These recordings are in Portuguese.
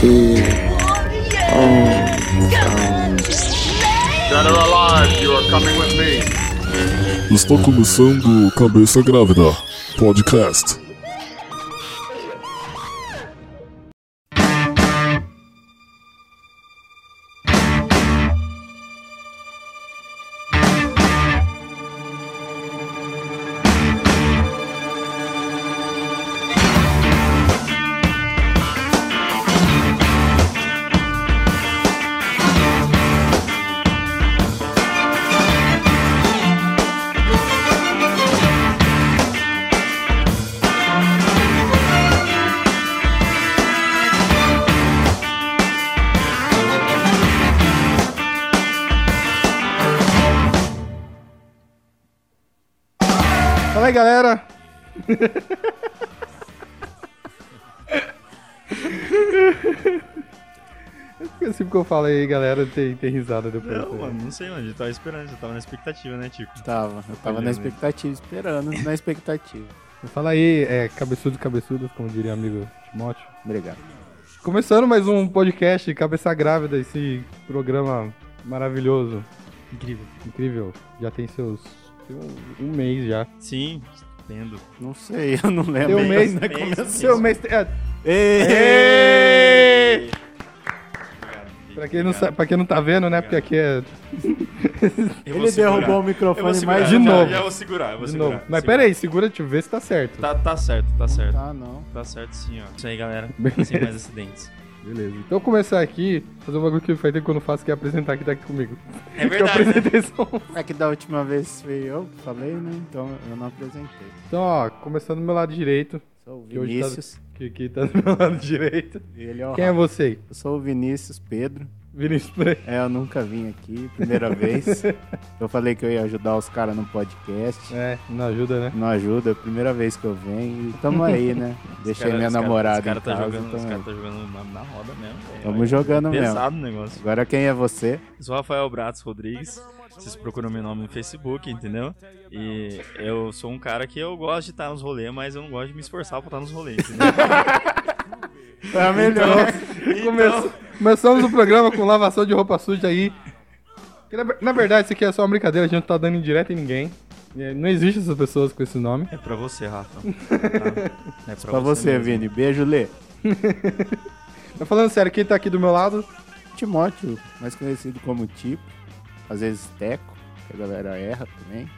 T O Dead or alive, you are coming with me. Está começando Cabeça Grávida Podcast. Eu falei, galera, tem, tem risada depois. Não, mano, não sei, mano. Eu tava esperando, eu tava na expectativa, né, Tico? Tava, eu tava na expectativa, esperando na expectativa. Fala aí, é, cabeçudos e cabeçudas, como diria o amigo Timóteo. Obrigado. Começando mais um podcast Cabeça Grávida, esse programa maravilhoso. Incrível. Incrível. Já tem seus. tem um, um mês já. Sim, estupendo. Não sei, eu não lembro. Tem um mês, né? mês, Começou. Seu mês. É, Ê! Pra, quem não sa- pra quem não tá vendo, né? Porque aqui é. Ele derrubou o microfone segurar, mais de já- novo. Já vou segurar, eu vou De segurar. novo. Mas segurar. pera aí, segura, deixa eu ver se tá certo. Tá, tá certo, tá certo. Tá, não. Tá certo sim, ó. Isso aí, galera. Beleza. Sem mais acidentes. Beleza. Então eu começar aqui, fazer um bagulho que faz tempo que eu não faço, que é apresentar quem tá aqui comigo. É Que eu verdade, né? apresentei só. É que da última vez fui eu que falei, né? Então eu não apresentei. Então, ó, começando do meu lado direito, Sou o Que hoje tá- Vinícius. Que, que tá do meu lado direito. Ele é Quem é você? Eu sou o Vinícius Pedro. Vinícius Pereira. É, eu nunca vim aqui, primeira vez. Eu falei que eu ia ajudar os caras no podcast. É, não ajuda, né? Não ajuda, primeira vez que eu venho. E tamo aí, né? Deixei Cara, minha cara- namorada Os caras em tá casa. jogando, os tamo aí. cara tá jogando na, na roda mesmo. Tamo jogando mesmo. Pesado o negócio. Agora quem é você? Eu sou o Rafael Bratos Rodrigues. Vocês procuram meu nome no Facebook, entendeu? E eu sou um cara que eu gosto de estar nos rolês, mas eu não gosto de me esforçar pra estar nos rolês, entendeu? É a melhor. Come- Começamos o programa com lavação de roupa suja aí. Na, verdade, isso aqui é só uma brincadeira, a gente não tá dando indireta em ninguém. É, Não existe essas pessoas com esse nome. É pra você, Rafa. Tá? É Pra você, mesmo. Vini. Beijo, Lê. Mas falando sério, quem tá aqui do meu lado? Timóteo, mais conhecido como Tipo. Às vezes Teco, que a galera erra também.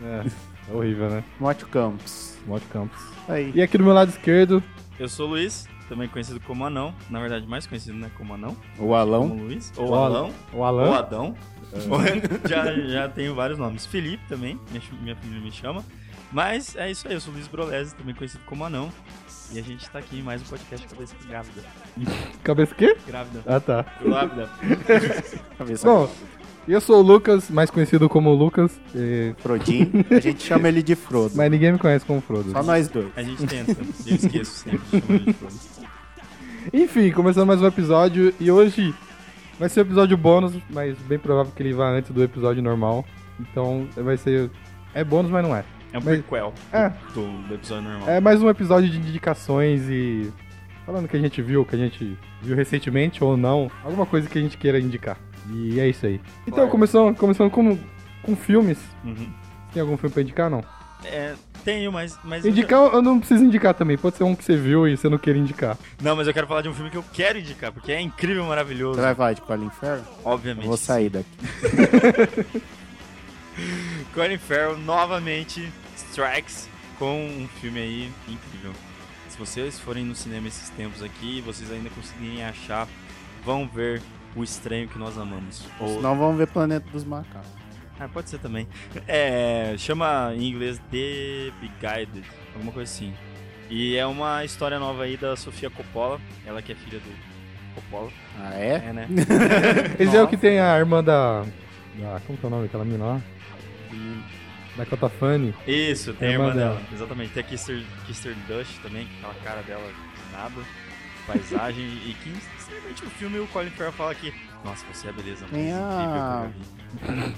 É, é horrível, né? Timóteo Campos. Monte Campos. Aí. E aqui do meu lado esquerdo, Eu sou o Luiz, também conhecido como Anão. Na verdade, mais conhecido, né? Como Anão. O Alão. Como Luiz. Ou o Alão. o Ou Alan. Adão. já, já tenho vários nomes. Felipe também, minha, minha filha me chama. Mas é isso aí, eu sou o Luiz Brolese, também conhecido como Anão. E a gente tá aqui em mais um podcast Cabeça Grávida. Cabeça o quê? Grávida. Ah, tá. Grávida. Cabeça Bom, eu sou o Lucas, mais conhecido como Lucas, e- Frodin. A gente chama ele de Frodo. mas ninguém me conhece como Frodo. Só nós dois. A gente tenta, eu esqueço sempre de chamar de Frodo. Enfim, começando mais um episódio e hoje vai ser um episódio bônus, mas bem provável que ele vá antes do episódio normal. Então vai ser. É bônus, mas não é. É um Mas- prequel É, do, do episódio normal. é mais um episódio de indicações e. Falando que a gente viu, que a gente viu recentemente ou não, alguma coisa que a gente queira indicar. E é isso aí. Então, começando, começando com, com filmes. Uhum. Tem algum filme pra indicar, não? É, tenho, mas. mas eu Indicar, eu não preciso indicar também. Pode ser um que você viu e você não queira indicar. Não, mas eu quero falar de um filme que eu quero indicar, porque é incrível, maravilhoso. Você vai falar de Colin Farrell? Obviamente. Eu vou sair daqui. Colin Farrell novamente strikes com um filme aí incrível. Se vocês forem no cinema esses tempos aqui e vocês ainda conseguirem achar, vão ver O Estranho que Nós Amamos. Ou... Senão vamos ver Planeta dos Macacos. Ah, pode ser também. É, chama em inglês The Beguided, alguma coisa assim. E é uma história nova aí da Sofia Coppola, ela que é filha do Coppola. Ah, é? É, né? Esse é o que tem a irmã da. da como que é o nome daquela mina lá? Da Cotafani. Isso, tem a É a irmã irmã dela. dela. Exatamente. Tem a Kister, Kister Dush também, aquela cara dela de nada, paisagem. e que, sinceramente, no filme o Colin Farrell fala que, nossa, você é a beleza mais Tem incrível a- que eu já vi.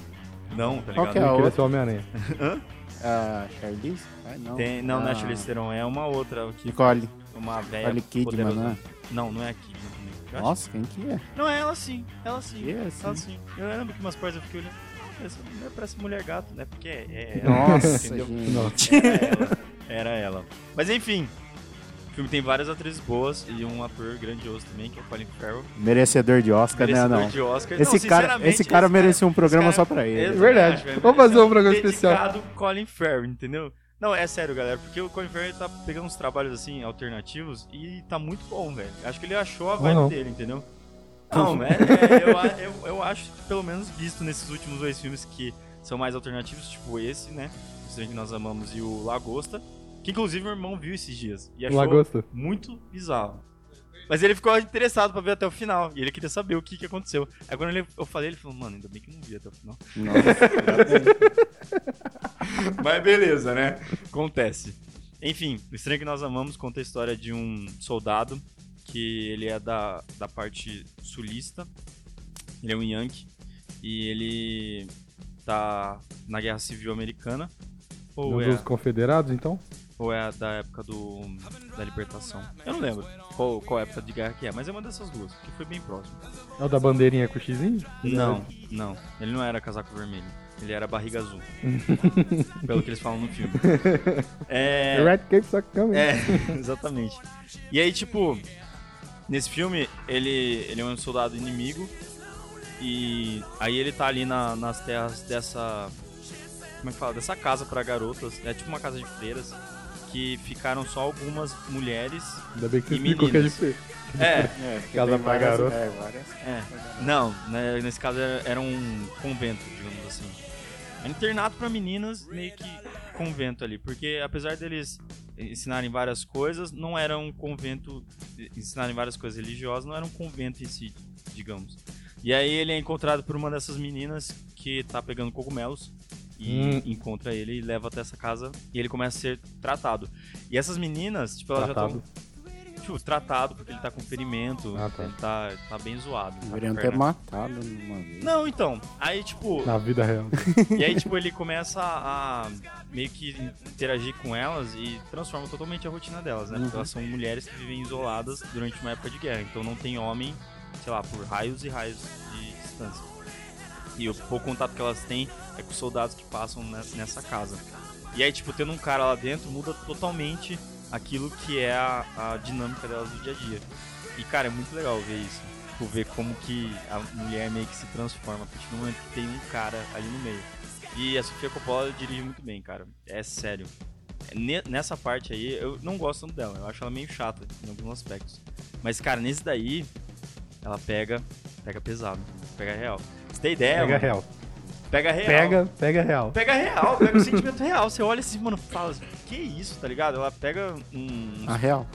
Não, tá Qual ligado? que é a outra? Homem-Aranha. A Charlize? Ai, não. Tem, não, não é Ah, Charlize Theron, é uma outra, que Nicole. uma velha Nicole Kidman, poderosa. né? Não, não é a acho- Nossa, quem que é? Não, é ela sim. Ela sim. Que é, sim? Ela sim. Eu lembro que umas partes eu fiquei olhando. Essa mulher parece mulher gato, né? Porque é. é Nossa, entendeu? gente. Nossa. Era ela. Era ela. Mas enfim. O filme tem várias atrizes boas e um ator grandioso também, que é o Colin Farrell. Merecedor de Oscar, né? Merecedor Não. de Oscar. Esse Não, cara, esse cara merecia um programa cara- só pra ele. Exatamente, Verdade. velho. Vamos fazer um é programa especial. Dedicado Colin Farrell, entendeu? Não, é sério, galera, porque o Colin Farrell tá pegando uns trabalhos assim, alternativos, e tá muito bom, velho. Acho que ele achou a vibe não. dele, entendeu? Não, é, é, eu, eu, eu acho que pelo menos visto nesses últimos dois filmes que são mais alternativos, tipo esse, né? O que Nós Amamos e o Lagosta, que inclusive meu irmão viu esses dias. E achou Lagosta. muito bizarro. Mas ele ficou interessado pra ver até o final. E ele queria saber o que, que aconteceu. Aí quando ele- eu falei, ele falou, mano, ainda bem que não vi até o final. Nossa, Mas beleza, né? Acontece. Enfim, o Estranho que Nós Amamos conta a história de um soldado que ele é da, da parte sulista. Ele é um Yankee. E ele tá na Guerra Civil Americana. Ou Um é, dos confederados, então? Ou é da época do, da libertação. Eu não lembro qual, qual época de guerra que é, mas é uma dessas duas, que foi bem próximo. É o da bandeirinha com o xizinho? Não, não. Ele não era casaco vermelho. Ele era barriga azul. pelo que eles falam no filme. É. Red Cape Sacame. É, exatamente. E aí, tipo, nesse filme, ele, ele é um soldado inimigo. E aí ele tá ali na- nas terras dessa. Como é que fala? Dessa casa pra garotas. É tipo uma casa de freiras. Que ficaram só algumas mulheres. Ainda bem que você E explicou que é meninas. diferente. É, é, Casa tem pra garoto. É, várias. É. Não, né, nesse caso era, era um convento, digamos assim. Um internato pra meninas, meio que convento ali. Porque apesar deles ensinarem várias coisas, não era um convento. Ensinarem várias coisas religiosas, não era um convento em si, digamos. E aí ele é encontrado por uma dessas meninas que tá pegando cogumelos. E Hum. encontra ele e leva até essa casa e ele começa a ser tratado. E essas meninas, tipo, elas já Tratado. estão. Tipo, tratado porque ele tá com ferimento, Ah, tá. ele tá, tá bem zoado. tá Deveriam ter perna- matado numa vez. Não, então. Aí, tipo. Na vida real. e aí, tipo, ele começa a meio que interagir com elas e transforma totalmente a rotina delas, né? Porque Uhum. elas são mulheres que vivem isoladas durante uma época de guerra. Então não tem homem, sei lá, por raios e raios de distância. E o pouco contato que elas têm é com os soldados que passam ne- nessa casa. E aí, tipo, tendo um cara lá dentro muda totalmente aquilo que é a, a dinâmica delas do dia a dia. E, cara, é muito legal ver isso. Tipo, ver como que a mulher meio que se transforma a partir do momento que tem um cara ali no meio. E a Sofia Coppola dirige muito bem, cara. É sério. Ne- Nessa parte aí, eu não gosto tanto dela. Eu acho ela meio chata em alguns aspectos. Mas, cara, nesse daí, ela pega, pega pesado. Pega real. Você tem ideia? Pega mano? real. Pega real. Pega, pega real. Pega real, pega o sentimento real. Você olha assim, mano, fala assim, que isso, tá ligado? Ela pega um. A real.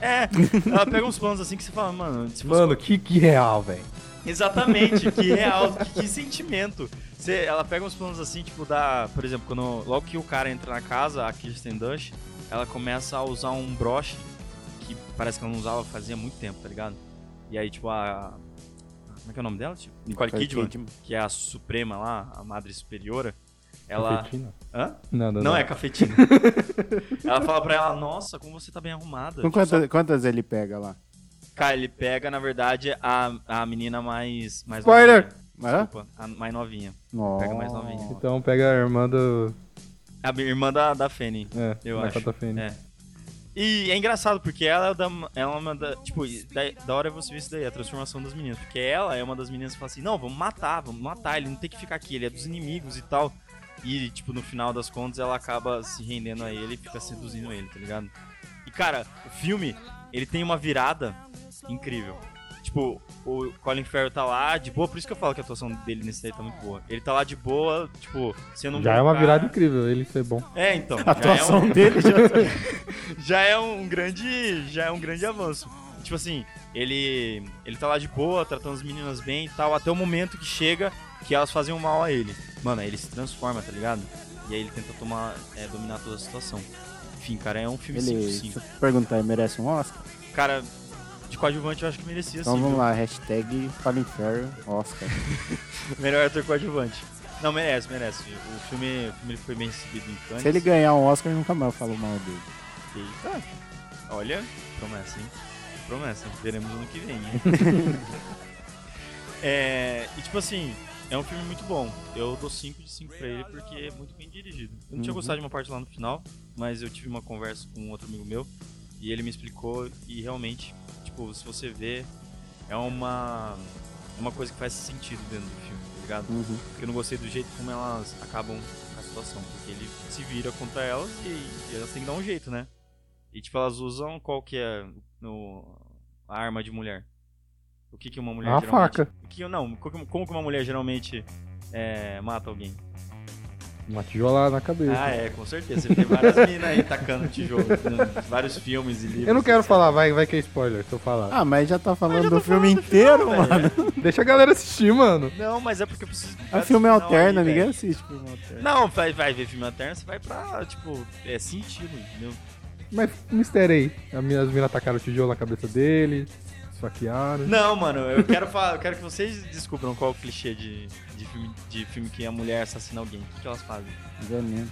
É, ela pega uns planos assim que você fala, mano, se fosse Mano, que, que real, velho. Exatamente, que real, que, que sentimento. Você, ela pega uns planos assim, tipo, da. Por exemplo, quando logo que o cara entra na casa, a Kirsten Dunst, ela começa a usar um broche que parece que ela não usava fazia muito tempo, tá ligado? E aí, tipo, a. Como é que é o nome dela? Tipo, Nicole Nicole Kidman, Kidman. que é a Suprema lá, a Madre Superiora. Ela. Cafetina? Hã? Não, não, Não é cafetina. ela fala pra ela, nossa, como você tá bem arrumada. Com quantas, quantas ele pega lá? Cara, ele pega, na verdade, a, a menina mais. mais Spoiler! novinha. Desculpa, a mais novinha. Nossa. Pega mais novinha. Então pega a irmã do. A irmã da, da Fanny, É, eu da acho. Catafene. É. E é engraçado, porque ela é, da, ela é uma da. Tipo, da, da hora você ver isso daí, a transformação das meninas. Porque ela é uma das meninas que fala assim: não, vamos matar, vamos matar, ele não tem que ficar aqui, ele é dos inimigos e tal. E, tipo, no final das contas, ela acaba se rendendo a ele e fica seduzindo ele, tá ligado? E, cara, o filme, ele tem uma virada incrível. Tipo, o Colin Farrell tá lá de boa, por isso que eu falo que a atuação dele nesse daí tá muito boa. Ele tá lá de boa, tipo, sendo um Já bom é uma cara. virada incrível ele ser bom. É, então. A atuação dele já tá... já é um grande já é um grande avanço tipo assim ele ele tá lá de boa tratando as meninas bem e tal até o momento que chega que elas fazem um mal a ele mano aí ele se transforma tá ligado e aí ele tenta tomar é, dominar toda a situação enfim cara é um filme Ele, 5 deixa eu perguntar, ele merece um Oscar? cara de coadjuvante eu acho que merecia Então sim vamos viu? lá, hashtag Colin Farrell, Oscar. melhor ator coadjuvante não merece merece o filme o filme foi bem recebido em Cannes Se ele ganhar um Oscar, nunca mais eu falo mal dele. Eita. Olha, promessa, hein? promessa. Veremos ano que vem. hein? é, e tipo assim, é um filme muito bom. Eu dou 5 de 5 pra ele porque é muito bem dirigido. Eu não tinha Uhum. gostado de uma parte lá no final, mas eu tive uma conversa com um outro amigo meu e ele me explicou e realmente, tipo, se você vê, é uma uma coisa que faz sentido dentro do filme, tá ligado? Uhum. Porque eu não gostei do jeito como elas acabam com a situação. Porque ele se vira contra elas e, e elas têm que dar um jeito, né? E tipo, elas usam qual que é no, a arma de mulher? O que que uma mulher Uma geralmente... faca. O que, não, co- como que uma mulher geralmente é, mata alguém? Uma tijolada na cabeça. Ah, é, com certeza. Você vê várias minas aí tacando tijolo. né? Vários filmes e livros. Eu não quero etc. falar, vai, vai que é spoiler se eu falar. Ah, mas já tá falando já do filme falando do inteiro, filme, mano. velho. Deixa a galera assistir, mano. Não, mas é porque eu preciso. A filme Não, alterna, aí, ninguém velho. assiste filme alterno. Não, vai, vai ver filme alterno, você vai pra, tipo, é sentido, entendeu? Mas mistério aí. As minas, as minas tacaram o tijolo na cabeça dele, esfaquearam. Não, mano, eu quero falar, eu quero que vocês descubram qual é o clichê de, de, filme, de filme que a mulher assassina alguém. O que, que elas fazem? Veneno.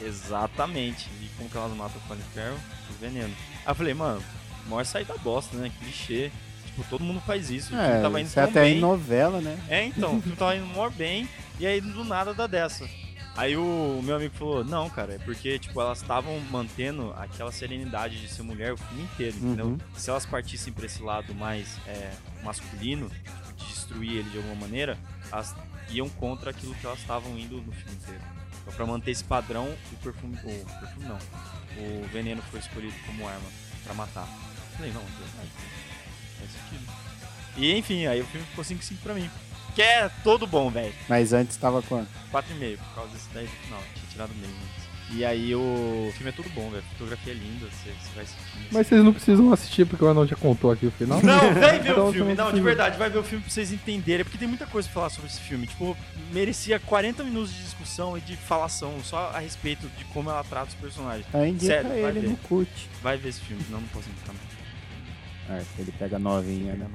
Exatamente. E como que elas matam o Colin Farrell? Veneno. Aí eu falei, mano, maior sair da bosta, né? Clichê. Tipo, todo mundo faz isso. É, tava indo é até bem. em novela, né? É, então, o filme tava indo mó bem, e aí do nada dá dessa. Aí o meu amigo falou, não, cara, é porque, tipo, elas estavam mantendo aquela serenidade de ser mulher o filme inteiro, entendeu? Uhum. Se elas partissem pra esse lado mais é, masculino, tipo, de destruir ele de alguma maneira, elas iam contra aquilo que elas estavam indo no filme inteiro. Então, pra manter esse padrão, o perfume, o perfume não, o veneno foi escolhido como arma pra matar. Eu falei, não, verdade, faz sentido. E enfim, aí o filme ficou 5-5 pra mim. Que é todo bom, velho. Mas antes tava quanto? 4,5, por causa desse 10 do final. Tinha tirado meio antes. E aí o filme é tudo bom, velho. A fotografia é linda, você, você vai assistindo. Mas vocês não precisam assistir porque o Anão já contou aqui o final. Não, vai ver Então o filme. não Não, de verdade, vai ver o filme pra vocês entenderem. Porque tem muita coisa pra falar sobre esse filme. Tipo, merecia 40 minutos de discussão e de falação só a respeito de como ela trata os personagens. Aí indica Sério, vai ele ver. no CUT. Vai ver esse filme, senão não posso indicar não. É, ele pega novinha, né?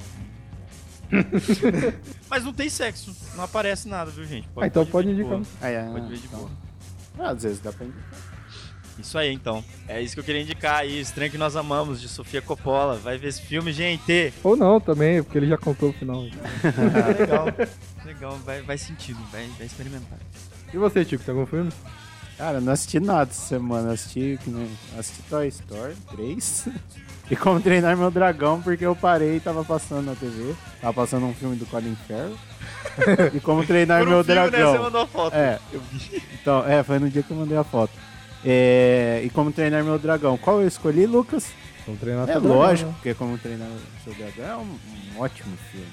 Mas não tem sexo, não aparece nada, viu, gente? Ah, então pode ver de indicar. Aí, é, Pode ver de então. boa. Ah, às vezes dá pra indicar. Isso aí, então. É isso que eu queria indicar aí. Estranho que nós amamos, de Sofia Coppola. Vai ver esse filme, gente. Ou não também, porque ele já contou o final. Ah, legal. legal, vai, vai sentido, vai, vai experimentar. E você, Tico, tem algum filme? Cara, eu não assisti nada essa semana. Assisti, assisti Toy Story 3. e como treinar meu dragão, porque eu parei e tava passando na TV. Tava passando um filme do Colin Farrell. e como treinar um meu filme, né? dragão. Você mandou a foto. É. Eu vi. Então, é, foi no dia que eu mandei a foto. É, e como treinar meu dragão. Qual eu escolhi, Lucas? Vamos treinar É seu dragão, lógico, né? porque como treinar seu dragão é um, um ótimo filme.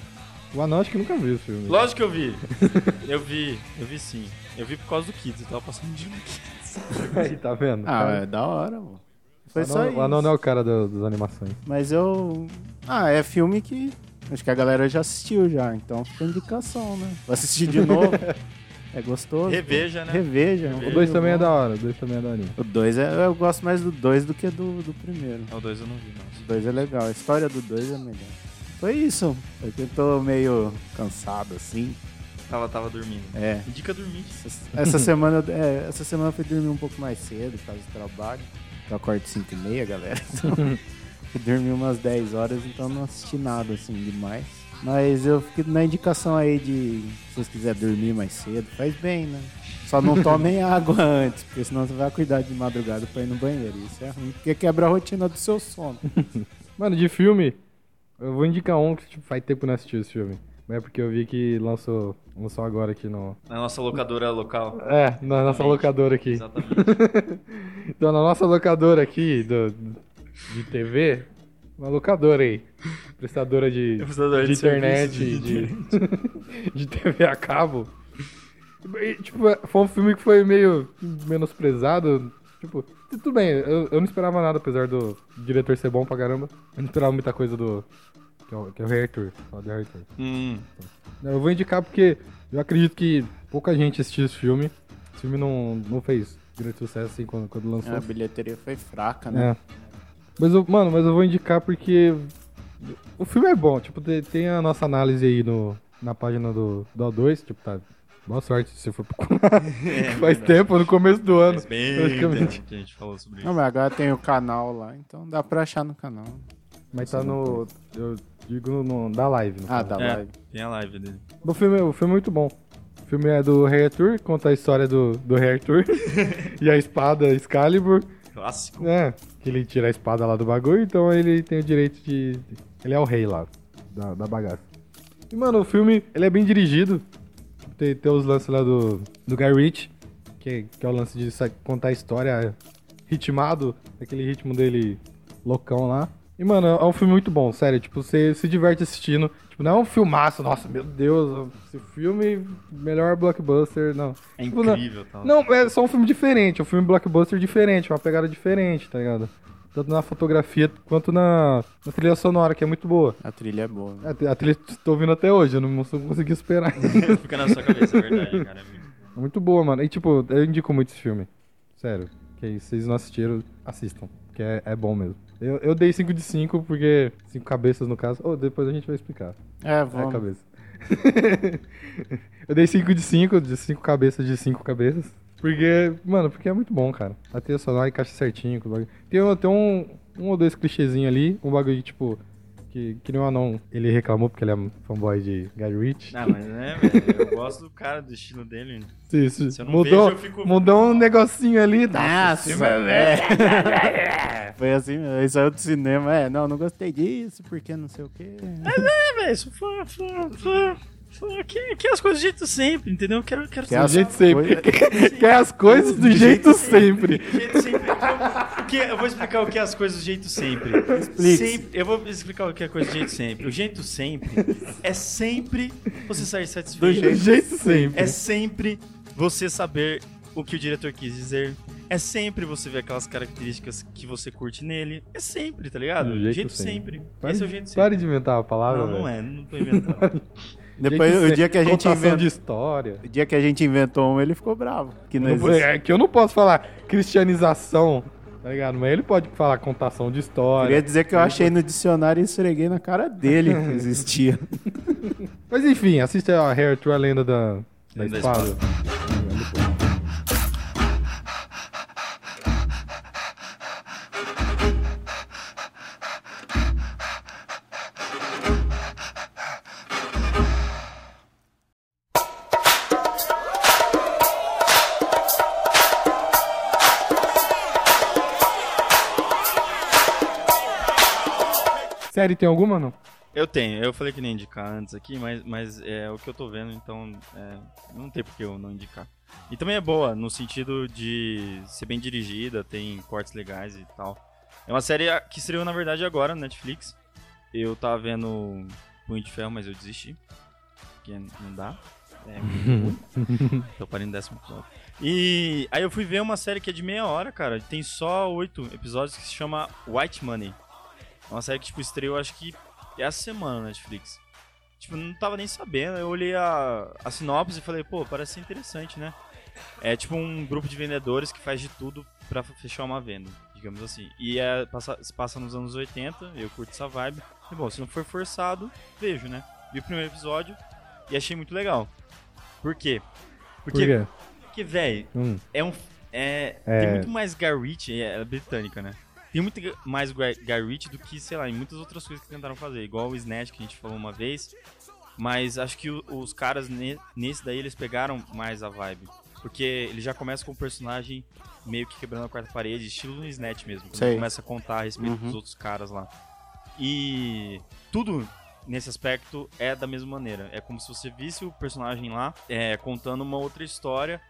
O Anão acho que nunca viu esse filme. Lógico que eu vi. Eu vi, eu vi sim. Eu vi por causa do Kids, eu tava passando de um Kids. Aí, tá vendo? Ah, Cara, é da hora, mano. Foi o só Anão- isso. O Anão não é o cara do- das animações. Mas eu. Ah, é filme que. Acho que a galera já assistiu já, então fica indicação, né? Vou assistir de novo. é gostoso. Reveja, né? Reveja. O 2 também é da hora, o 2 também é da hora. O 2 é. Eu gosto mais do 2 do que do, do primeiro. Não, o dois eu não vi, não. O 2 é legal, a história do 2 é melhor. Foi isso. Eu que tô meio cansado assim. Tava, tava dormindo. É. Indica dormir. Essa, essa semana, eu- é, essa semana eu fui dormir um pouco mais cedo por causa do trabalho. Eu acordo 5 e meia, galera. Então, fui dormir umas 10 horas, então não assisti nada assim demais. Mas eu fico na indicação aí de se vocês quiserem dormir mais cedo, faz bem, né? Só não tomem água antes, porque senão você vai cuidar de madrugada pra ir no banheiro. Isso é ruim, porque quebra a rotina do seu sono. Mano, de filme, eu vou indicar um que tipo, faz tempo que não assisti esse filme. Mas é porque eu vi que lançou, lançou agora aqui no. Na nossa locadora local. É, na nossa Exatamente. locadora aqui. Exatamente. Então, na nossa locadora aqui do, de TV, uma locadora aí. Prestadora de, Prestadora de de internet, serviços. de, de TV a cabo. E, tipo, foi um filme que foi meio menosprezado. Tipo, tudo bem, eu, eu não esperava nada, apesar do diretor ser bom pra caramba. Eu não esperava muita coisa do. Que é o, que é o Rei Arthur. Fala de Rei Arthur. hum, Eu vou indicar porque eu acredito que pouca gente assistiu esse filme. Esse filme não, não fez grande sucesso assim quando, quando lançou. A bilheteria foi fraca, né? É. Mas eu, mano, mas eu vou indicar porque o filme é bom. Tipo, tem, tem a nossa análise aí no, na página do, do O2. Tipo, tá. Boa sorte se você for procurar. É, Faz verdade. tempo, no começo do ano. Faz bem praticamente. que a gente falou sobre Não, isso. mas agora tem o canal lá, então dá pra achar no canal. Mas tá no. Eu digo no, da live. no Ah, tá É, live. tem a live dele. O filme, o filme é muito bom. O filme é do Rei Arthur, conta a história do, do Rei Arthur e a espada Excalibur. Clássico. É, que ele tira a espada lá do bagulho, então ele tem o direito de. Ele é o rei lá, da, da bagaça. E, mano, o filme, ele é bem dirigido. Tem, tem os lances lá do, do Guy Ritchie, que, que é o lance de contar a história ritmado, aquele ritmo dele loucão lá. E, mano, é um filme muito bom, sério. Tipo, você se diverte assistindo. Tipo, não é um filmaço, nossa, meu Deus, esse filme, melhor blockbuster, não. É Tipo, não- incrível, tal. não, é só um filme diferente, é um filme blockbuster diferente, uma pegada diferente, tá ligado? Tanto na fotografia quanto na, na trilha sonora, que é muito boa. A trilha é boa. né? A, a trilha tô ouvindo até hoje, eu não, não consegui esperar. Fica na sua cabeça, é verdade, cara. É muito boa, mano. E tipo, eu indico muito esse filme. Sério. Que aí, se vocês não assistiram, assistam. Que é, é bom mesmo. Eu, eu dei 5 de 5 porque. 5 cabeças no caso. Oh, depois a gente vai explicar. É, É a vamos. cabeça. eu dei 5 de 5, de 5 cabeças de 5 cabeças. Porque, mano, porque é muito bom, cara. A trilha sonora encaixa certinho com o bagulho. Tem, tem um, um ou dois clichêzinhos ali, um bagulho tipo. Que, que nem o anão, ele reclamou porque ele é fanboy de Guy Ritchie. Ah, mas é, velho. Eu gosto do cara, do estilo dele. Isso, Se eu não mudou, vejo, eu fico- mudou um negocinho ali. Nossa, é. Foi assim, ele saiu do cinema. É, não, não gostei disso, porque não sei o quê. É, velho, isso foi, foi, foi, foi que, que as coisas do jeito sempre, entendeu? Eu Quero, quero Que Do as jeito sempre. Quer as coisas do jeito sempre. Do jeito sempre. O que, eu vou explicar o que é as coisas do jeito sempre. Explique. sempre. Eu vou explicar o que é a coisa do jeito sempre. O jeito sempre é sempre você sair satisfeito. Do jeito sempre. É sempre você saber o que o diretor quis dizer. É sempre você ver aquelas características que você curte nele. É sempre, tá ligado? Do jeito jeito, sempre. sempre. Pare, Esse é o jeito sempre. pare de inventar a palavra, Não, não é, não tô inventando. Depois, o dia que a gente Contação inventou. de história. O dia que a gente inventou um, ele ficou bravo. Que não Não- é que eu não posso falar cristianização, tá ligado? Mas ele pode falar contação de história. Queria dizer que eu achei no dicionário e esfreguei na cara dele que existia. Mas enfim, assista a Hair True, a lenda da, da Lenda da espada. Série tem alguma, não? Eu tenho, eu falei que nem indicar antes aqui, mas, mas é o que eu tô vendo, então é, não tem por que eu não indicar. E também é boa, no sentido de ser bem dirigida, tem cortes legais e tal. É uma série que estreou, na verdade, agora no Netflix. Eu tava vendo Punho de Ferro, mas eu desisti. Porque não dá. É muito ruim. Tô parando no décimo episódio. E aí eu fui ver uma série que é de meia hora, cara. Tem só oito episódios que se chama White Money. Uma série que, tipo, estreou, acho que essa semana na Netflix. Tipo, não tava nem sabendo. Eu olhei a, a sinopse e falei, pô, parece ser interessante, né? É tipo um grupo de vendedores que faz de tudo pra fechar uma venda, digamos assim. E é, passa, se passa nos anos 80, eu curto essa vibe. E bom, se não for forçado, vejo, né? Vi o primeiro episódio e achei muito legal. Por quê? Por Porque, quê? porque velho, Hum. é um. É, É. Tem muito mais Ritchie, é, é britânica, né? Tem muito mais Guy Ritchie do que, sei lá, em muitas outras coisas que tentaram fazer. Igual o Snatch, que a gente falou uma vez. Mas acho que os caras ne- nesse daí, eles pegaram mais a vibe. Porque ele já começa com o personagem meio que quebrando a quarta parede, estilo no Snatch mesmo. Quando ele começa a contar a respeito Uhum. dos outros caras lá. E tudo nesse aspecto é da mesma maneira. É como se você visse o personagem lá é, contando uma outra história,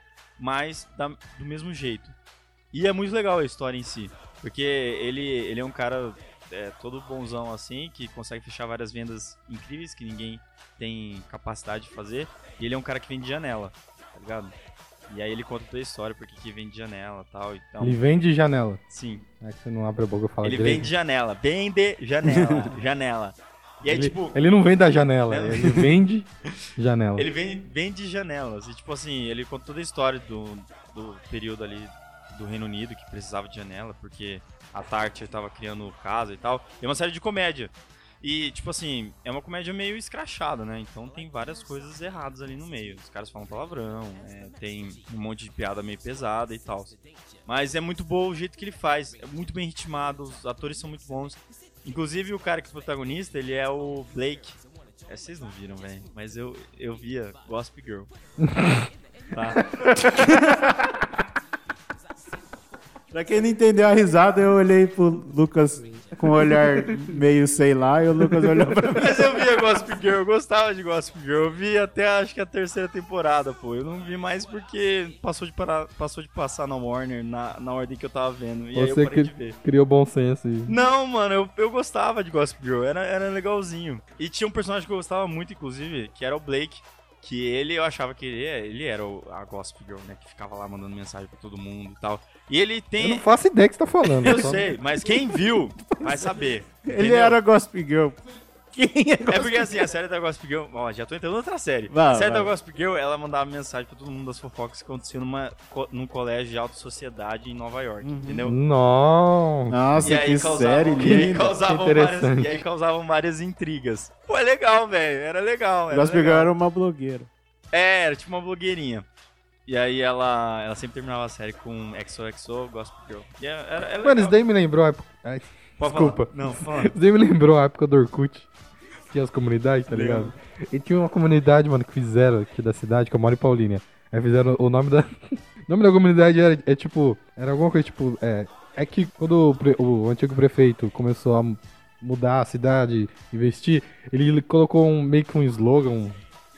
mas da- do mesmo jeito. E é muito legal a história em si, porque ele, ele é um cara é, todo bonzão assim, que consegue fechar várias vendas incríveis que ninguém tem capacidade de fazer. E ele é um cara que vende janela, tá ligado? E aí ele conta toda a história, porque que vende janela e tal. Então, Ele vem de janela. sim. É que você não abre a boca e fala Ele direito. vende janela, vende janela, janela. E aí, ele, tipo, ele não vem da janela, ele vende janela. Ele vem, vem de janelas. E, tipo assim, ele conta toda a história do, do período ali do Reino Unido que precisava de janela, porque a Thatcher tava criando casa e tal. E é uma série de comédia. E, tipo assim, é uma comédia meio escrachada, né? Então tem várias coisas erradas ali no meio. Os caras falam palavrão, é, tem um monte de piada meio pesada e tal. Mas é muito bom o jeito que ele faz. É muito bem ritmado, os atores são muito bons. Inclusive, o cara que é o protagonista, ele é o Blake. É, vocês não viram, velho, mas eu, eu via Gossip Girl. tá? Pra quem não entendeu a risada, eu olhei pro Lucas com um olhar meio sei lá, e o Lucas olhou pra mim. Mas eu via Gossip Girl, eu gostava de Gossip Girl. Eu vi até acho que a terceira temporada, pô. Eu não vi mais porque passou de, parar, passou de passar na Warner na, na ordem que eu tava vendo. E aí eu Você parei que de ver. criou bom senso e... Não, mano, eu, eu gostava de Gossip Girl, era, era legalzinho. E tinha um personagem que eu gostava muito, inclusive, que era o Blake. Que ele, eu achava que ele, ele era o- a Gossip Girl, né? Que ficava lá mandando mensagem pra todo mundo e tal. E ele Eu tem. não faço ideia que você tá falando. Eu só- sei, mas quem viu vai saber. Ele entendeu? era Gossip Girl. Quem é É porque assim, a série da Gossip Girl. Ó, já tô entrando em outra série. Vai, a série vai. da Gossip Girl, ela mandava mensagem pra todo mundo das fofocas que aconteciam numa, num colégio de alta sociedade em Nova York, Uhum. entendeu? Não. Nossa, E aí, que causavam, série e aí linda. causavam Interessante. várias, e aí causavam várias intrigas. Pô, é legal, velho. Era legal. Era Gossip Girl legal. era uma blogueira. É, era tipo uma blogueirinha. E aí ela, ela sempre terminava a série com XOXO, Gossip Girl. E era, era, era Mano, legal. isso daí me lembrou a época... Ai, desculpa. falar. Não, fala. Isso daí me lembrou a época do Orkut. Tinha as comunidades, tá ligado? E tinha uma comunidade, mano, que fizeram aqui da cidade, que eu moro em Paulínia. Aí fizeram o nome da. o nome da comunidade era é tipo. Era alguma coisa tipo. É, é que quando o, o antigo prefeito começou a mu- mudar a cidade, investir, ele, colocou um, meio que um slogan,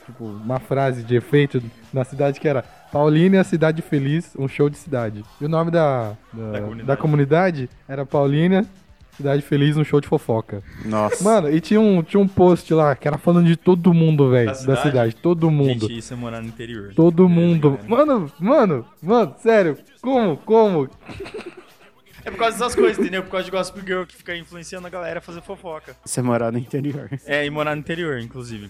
tipo, uma frase de efeito na cidade que era Paulínia, cidade feliz, um show de cidade. E o nome da, da, Da comunidade. da comunidade era Paulínia, cidade feliz, um show de fofoca. Nossa. Mano, e tinha um, tinha um post lá que era falando de todo mundo, velho. Da Da cidade? todo mundo. Gente, isso é morar no interior. Todo Beleza, mundo. galera. Mano, mano, mano, sério. Como, como? É por causa dessas coisas, entendeu? Por causa de Gossip Girl que fica influenciando a galera a fazer fofoca. Você morar no interior. É, e morar no interior, inclusive.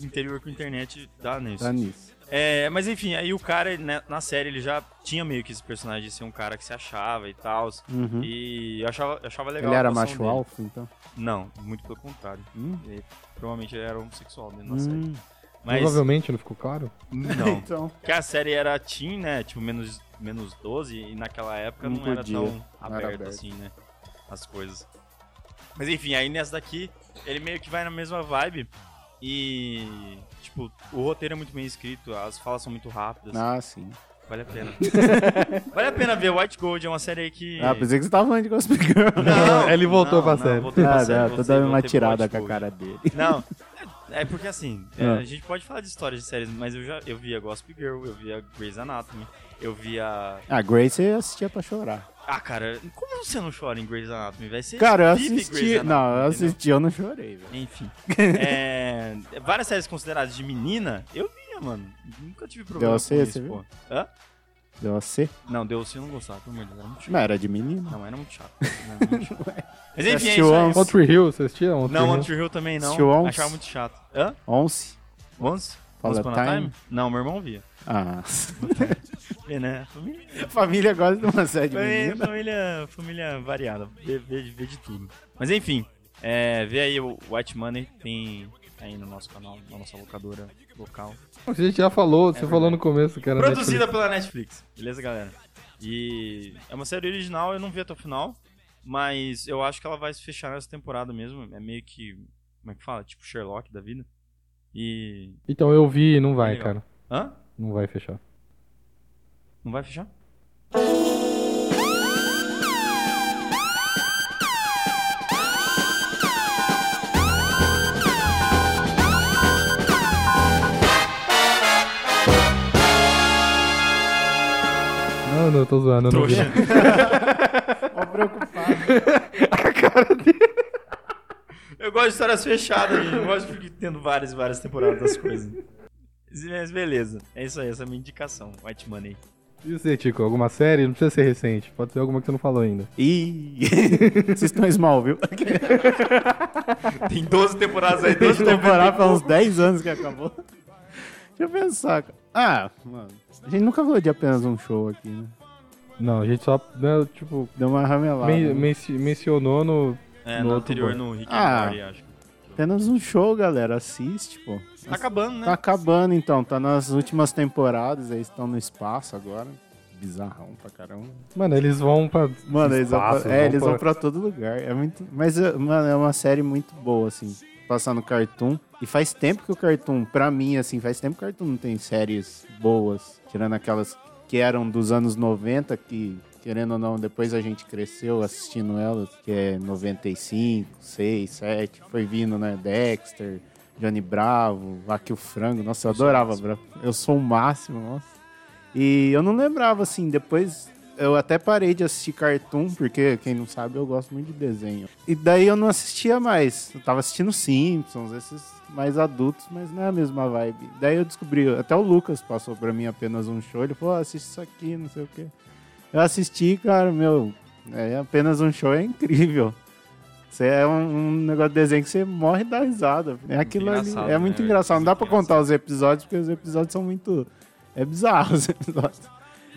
Interior com internet dá nisso. Tá nisso. É, mas enfim, aí o cara, né, na série, ele já tinha meio que esse personagem de ser um cara que se achava e tal. Uhum. E eu achava, eu achava legal Ele era macho dele. alfa, então? Não, muito pelo contrário. Hum. Ele, provavelmente ele era homossexual dentro da série. Hum. Mas Provavelmente não ficou claro. não. Então. Porque a série era teen, né? Tipo, menos, menos 12, e naquela época Não não, era tão não era aberto, aberto. assim, né? As coisas. Mas enfim, aí nessa daqui, ele meio que vai na mesma vibe. E, tipo, o roteiro é muito bem escrito, as falas são muito rápidas. Ah, sim. Vale a pena. vale a pena ver. White Gold é uma série aí que. Ah, pensei que você tava falando de Gossip Girl. Não, Ele voltou não, pra não, série. voltei pra Ah, série, voltei- tô dando uma tirada com a cara dele. Não, é porque assim, é, Ah. a gente pode falar de histórias de séries, mas eu já eu via Gossip Girl, eu via Grey's Anatomy, eu via. Ah, Grace eu assistia pra chorar. Ah, cara, como você não chora em Grey's Anatomy? Vai ser Cara, eu assisti. Grey's Não, eu assisti, eu não chorei, velho. entendeu? Enfim. É, várias séries consideradas de menina, eu via, mano. Nunca tive problema DLC, com você isso, viu? pô. Hã? Deu a C? Não, deu eu não gostava, pelo amor de Deus, era muito chato. Não, era de menino. Não, era muito chato. Era muito chato. Mas enfim, é isso? Country Hill, você assistia? Country Não, Tree Hill também não. Assistiu Once? Achava muito chato. Hã? Once? Fala Once Upon a Time? Não, meu irmão via. Ah. Vê, né? Família, família gosta de uma série de família, menina. família, família variada. Vê, vê, vê de tudo. Mas enfim, é, vê aí o White Money, tem aí no nosso canal, na nossa locadora local. A gente já falou, você falou no começo que era Produzida Netflix. pela Netflix, beleza, galera? E é uma série original, eu não vi até o final, mas eu acho que ela vai se fechar nessa temporada mesmo. É meio que, como é que fala? Tipo Sherlock da vida. E. Então eu vi e não vai, Legal. cara. Hã? Não vai fechar. Não vai fechar? Não, não, eu tô zoando. Não. Trouxa. Ó, preocupado. Eu gosto de histórias fechadas, gente. Eu gosto de ficar tendo várias e várias temporadas das coisas. Mas beleza. É isso aí, essa é a minha indicação. White Money. E você, Tico? Alguma série? Não precisa ser recente. Pode ser alguma que você não falou ainda. Ih, vocês estão small, viu? Tem 12 temporadas aí, Tem 12 que temporada faz uns 10 anos que acabou. Deixa eu pensar. cara. Ah, mano. A gente nunca falou de apenas um show aqui, né? Não, a gente só, né, tipo, Deu uma ramelada. men- né? menci- mencionou no... É, No no anterior, no Rick Ah. and Morty, acho. Apenas um show, galera. Assiste, pô. Tá acabando, né? Tá acabando então, tá nas últimas temporadas, aí estão no espaço agora. bizarrão pra caramba. Mano, eles vão pra. Mano, eles vão, espaço, pra, é, eles vão pra- pra todo lugar. É muito. Mas, é, mano, é uma série muito boa, assim. Passar no Cartoon. E faz tempo que o Cartoon, pra mim, assim, faz tempo que o Cartoon não tem séries boas. Tirando aquelas que eram dos anos 90, que, querendo ou não, depois a gente cresceu assistindo elas, que é 95, 6, 7. Foi vindo, né? Dexter, Johnny Bravo, Aqui o Frango. Nossa, eu adorava, Bravo. Eu sou o máximo, nossa. E eu não lembrava, assim, depois eu até parei de assistir Cartoon, porque, quem não sabe, eu gosto muito de desenho. E daí eu não assistia mais. Eu tava assistindo Simpsons, esses mais adultos, mas não é a mesma vibe. Daí eu descobri, até o Lucas passou pra mim apenas um show, ele falou, "Ah, assiste isso aqui, não sei o quê. Eu assisti, cara, meu, é apenas um show, é incrível. Você é um, um negócio de desenho que você morre da risada. É aquilo ali. É muito né, engraçado. Não dá pra contar os episódios, porque os episódios são muito. É bizarro os episódios.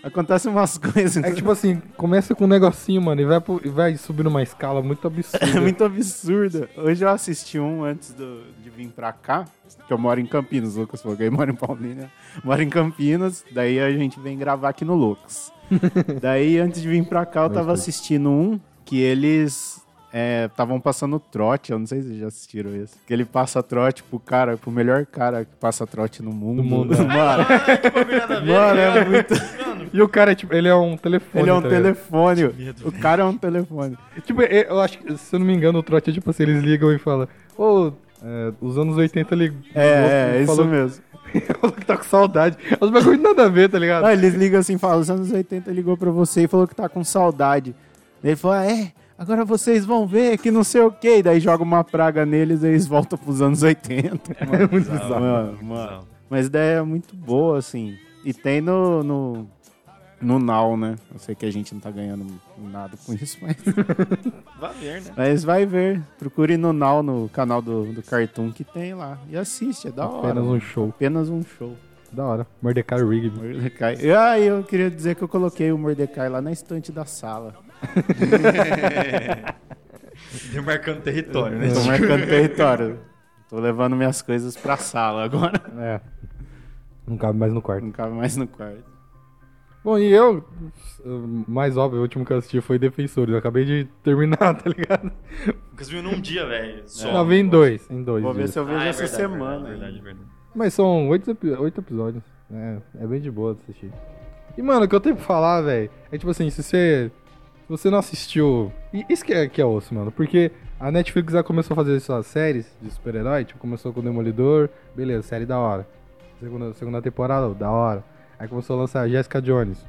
Acontecem umas coisas. É tipo assim, começa com um negocinho, mano, e vai, pro- e vai subindo uma escala muito absurda. É muito absurdo. Hoje eu assisti um antes do- de vir pra cá, que eu moro em Campinas, o Lucas falou que mora em Paulínia. Moro em Campinas, daí a gente vem gravar aqui no Lucas. daí, antes de vir pra cá, eu tava assistindo um que eles estavam passando trote, eu não sei se vocês já assistiram esse. Que ele passa trote pro cara, pro melhor cara que passa trote no mundo. mundo, é. Mano, mano, é muito... E o cara, tipo, ele é um telefone. Ele é um tá telefone. medo, O cara é um telefone. Tipo, é- eu acho que, se eu não me engano, o trote é tipo assim, eles ligam e falam, ô, é, os anos 80 ligou. É, é, isso falou, mesmo. falou que tá com saudade. Os bagulho nada a ver, tá ligado? Ah, eles ligam assim, falam, os anos 80 ligou pra você e falou que tá com saudade. Ele falou, ah, é, agora vocês vão ver que não sei o que. Daí joga uma praga neles e eles voltam pros anos 80. É muito bizarro. Mano, mano. Mas ideia é muito boa, assim. E tem no, no, no Now, né? Eu sei que a gente não tá ganhando nada com isso, mas, Vai ver, né? mas vai ver. Procure no Now, no canal do, do Cartoon que tem lá. E assiste, é da hora. Apenas um mano. show. Apenas um show. Da hora. Mordecai Rigby. Mordecai. E aí eu queria dizer que eu coloquei o Mordecai lá na estante da sala. Demarcando território, né? Tô marcando território. Tô levando minhas coisas pra sala agora. É. Não cabe mais no quarto. Não cabe mais no quarto. Bom, e eu, o mais óbvio, o último que eu assisti foi Defensores. Eu acabei de terminar, tá ligado? Porque você viu num dia, velho. só. Não, vi em dois. Em dois. Vou ver dias. se eu vejo Ah, é essa verdade, semana. Verdade, aí. verdade, verdade. Mas são oito, oito episódios. É, é bem de boa de assistir. E, mano, o que eu tenho pra falar, velho, é tipo assim, se você. Se você não assistiu. E isso que é, que é osso, mano. Porque a Netflix já começou a fazer suas séries de super-herói. Tipo, começou com o Demolidor. Beleza, série da hora. Segunda, segunda temporada, da hora. Aí começou a lançar Jessica Jones.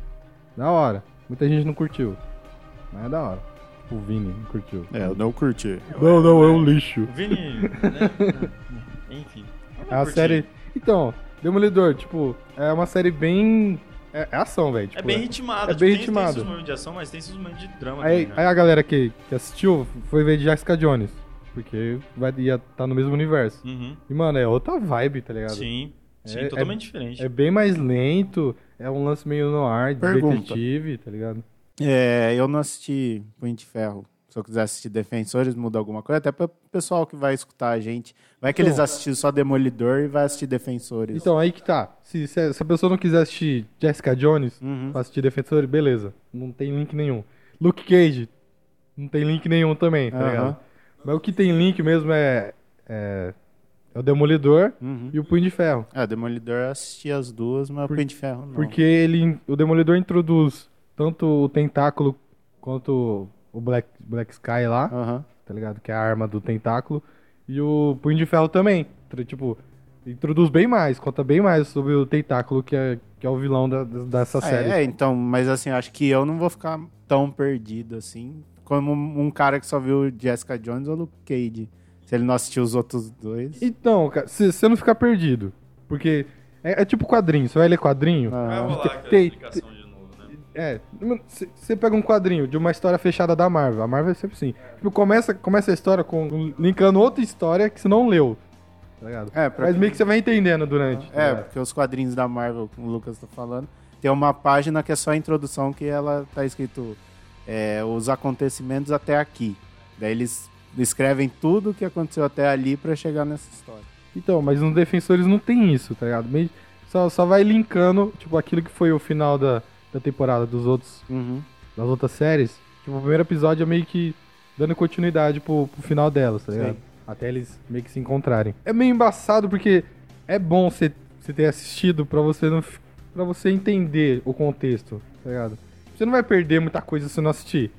Da hora. Muita gente não curtiu. Mas é da hora. O Vini não curtiu. É, eu não curti. Não, não, é um lixo. O Vini. né? Enfim. É a curti. série. Então, Demolidor, tipo, é uma série bem. É, é ação, velho. É Tipo, bem ritmado. é tipo, bem tem- ritmado. Tem seus momentos de ação, mas tem seus momentos de drama Aí, também, aí né? a galera que, que assistiu foi ver Jessica Jones. Porque vai, ia tá no mesmo universo. Uhum. E, mano, é outra vibe, tá ligado? Sim. Sim, É- totalmente diferente. É bem mais lento, é um lance meio no ar, detetive, tá ligado? É, eu não assisti Punho de Ferro. Se eu quiser assistir Defensores, muda alguma coisa. Até para o pessoal que vai escutar a gente. Vai que eles Então- assistiram só Demolidor e vai assistir Defensores. Então, aí que tá. Se, se, a- se a pessoa não quiser assistir Jessica Jones, Uhum. pra assistir Defensor, beleza. Não tem link nenhum. Luke Cage, não tem link nenhum também, tá Aham. ligado? Mas o que tem link mesmo é, é, é o Demolidor Uhum. e o Punho de Ferro. É, Demolidor eu assisti as duas, mas o Punho de Ferro não. Porque ele, o Demolidor introduz tanto o tentáculo quanto o Black, Black Sky lá, Aham. tá ligado? Que é a arma do tentáculo. E o Punho de Ferro também. Tipo, introduz bem mais, conta bem mais sobre o tentáculo que é, que é o vilão da- da- dessa Ah, série. É, então, mas assim, acho que eu não vou ficar tão perdido assim como um cara que só viu Jessica Jones ou Luke Cage. Se ele não assistiu os outros dois. Então, cara, se você não ficar perdido. Porque é, é tipo quadrinho, você vai ler quadrinho. Ah. Vai rolar aquela Tem- explicação de novo, né? É, você pega um quadrinho de uma história fechada da Marvel. A Marvel é sempre assim. Tipo, começa, começa a história com linkando outra história que você não leu. Tá ligado? É, Mas quem- meio que você vai entendendo durante. tá É, ligado? porque os quadrinhos da Marvel, como o Lucas tá falando, tem uma página que é só a introdução que ela tá escrito é, os acontecimentos até aqui. Daí eles escrevem tudo o que aconteceu até ali pra chegar nessa história. Então, mas nos Defensores não tem isso, tá ligado? Só, só vai linkando, tipo, aquilo que foi o final da, da da temporada dos outros, Uhum. das outras séries, tipo, o primeiro episódio é meio que dando continuidade pro, pro final delas, tá ligado? Sim. Até eles meio que se encontrarem. É meio embaçado porque é bom você ter assistido pra você não pra você entender o contexto, tá ligado? Você não vai perder muita coisa se não assistir.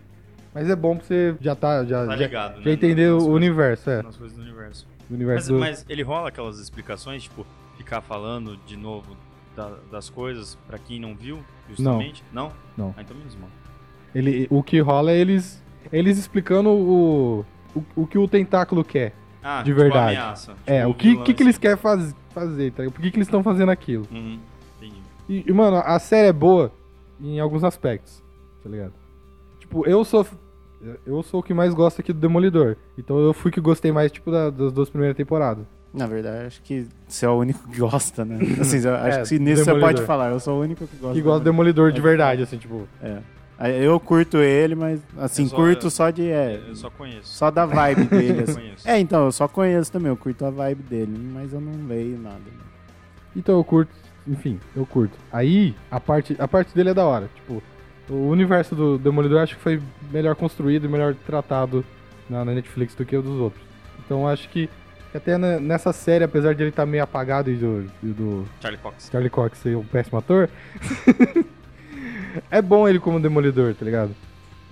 Mas é bom pra você já tá já, Tá já, ligado, já né? entender Nas o coisas- universo, é. Nas coisas do universo. O Mas, universo do... mas ele rola aquelas explicações, tipo, ficar falando de novo da- das coisas pra quem não viu, justamente? Não. Não. Ah, então menos mal. Ele, o que rola é eles, eles explicando o, o, o que o tentáculo quer. Ah, De tipo, verdade. ameaça. é, Tipo, o que, que, que eles assim. querem faz, fazer, tá ligado? Por que, que eles estão fazendo aquilo? Uhum, entendi. E, mano, a série é boa em alguns aspectos, tá ligado? Tipo, eu sou. Eu sou o que mais gosta aqui do Demolidor. Então eu fui que gostei mais, tipo, da- das duas primeiras temporadas. Na verdade, acho que você é o único que gosta, né? Assim, acho É, que se nisso você pode falar. Eu sou o único que gosta. Que gosta do Demolidor de verdade, assim, tipo. É. Eu curto ele, mas assim, só- curto só de. É, Eu só conheço. só da vibe dele. Assim. conheço. É, então, eu só conheço também, eu curto a vibe dele, mas eu não leio nada. né? Então eu curto, enfim, eu curto. Aí, a parte, a parte dele é da hora. Tipo, o universo do Demolidor eu acho que foi melhor construído e melhor tratado na, na Netflix do que o dos outros. Então eu acho que até na- nessa série, apesar de ele estar meio apagado e do, e do Charlie Cox. Charlie Cox ser um péssimo ator, é bom ele como Demolidor, tá ligado?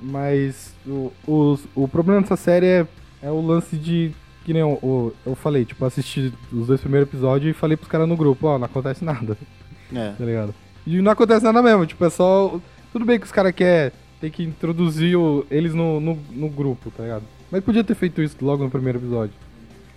Mas o, os- o problema dessa série é, é o lance de. Que nem eu, o- eu falei, tipo, assisti os dois primeiros episódios e falei pros caras no grupo, ó, não acontece nada É. tá ligado? E não acontece nada mesmo, tipo, é só. Tudo bem que os caras querem ter que introduzir o- eles no, no, no grupo, tá ligado? Mas podia ter feito isso logo no primeiro episódio.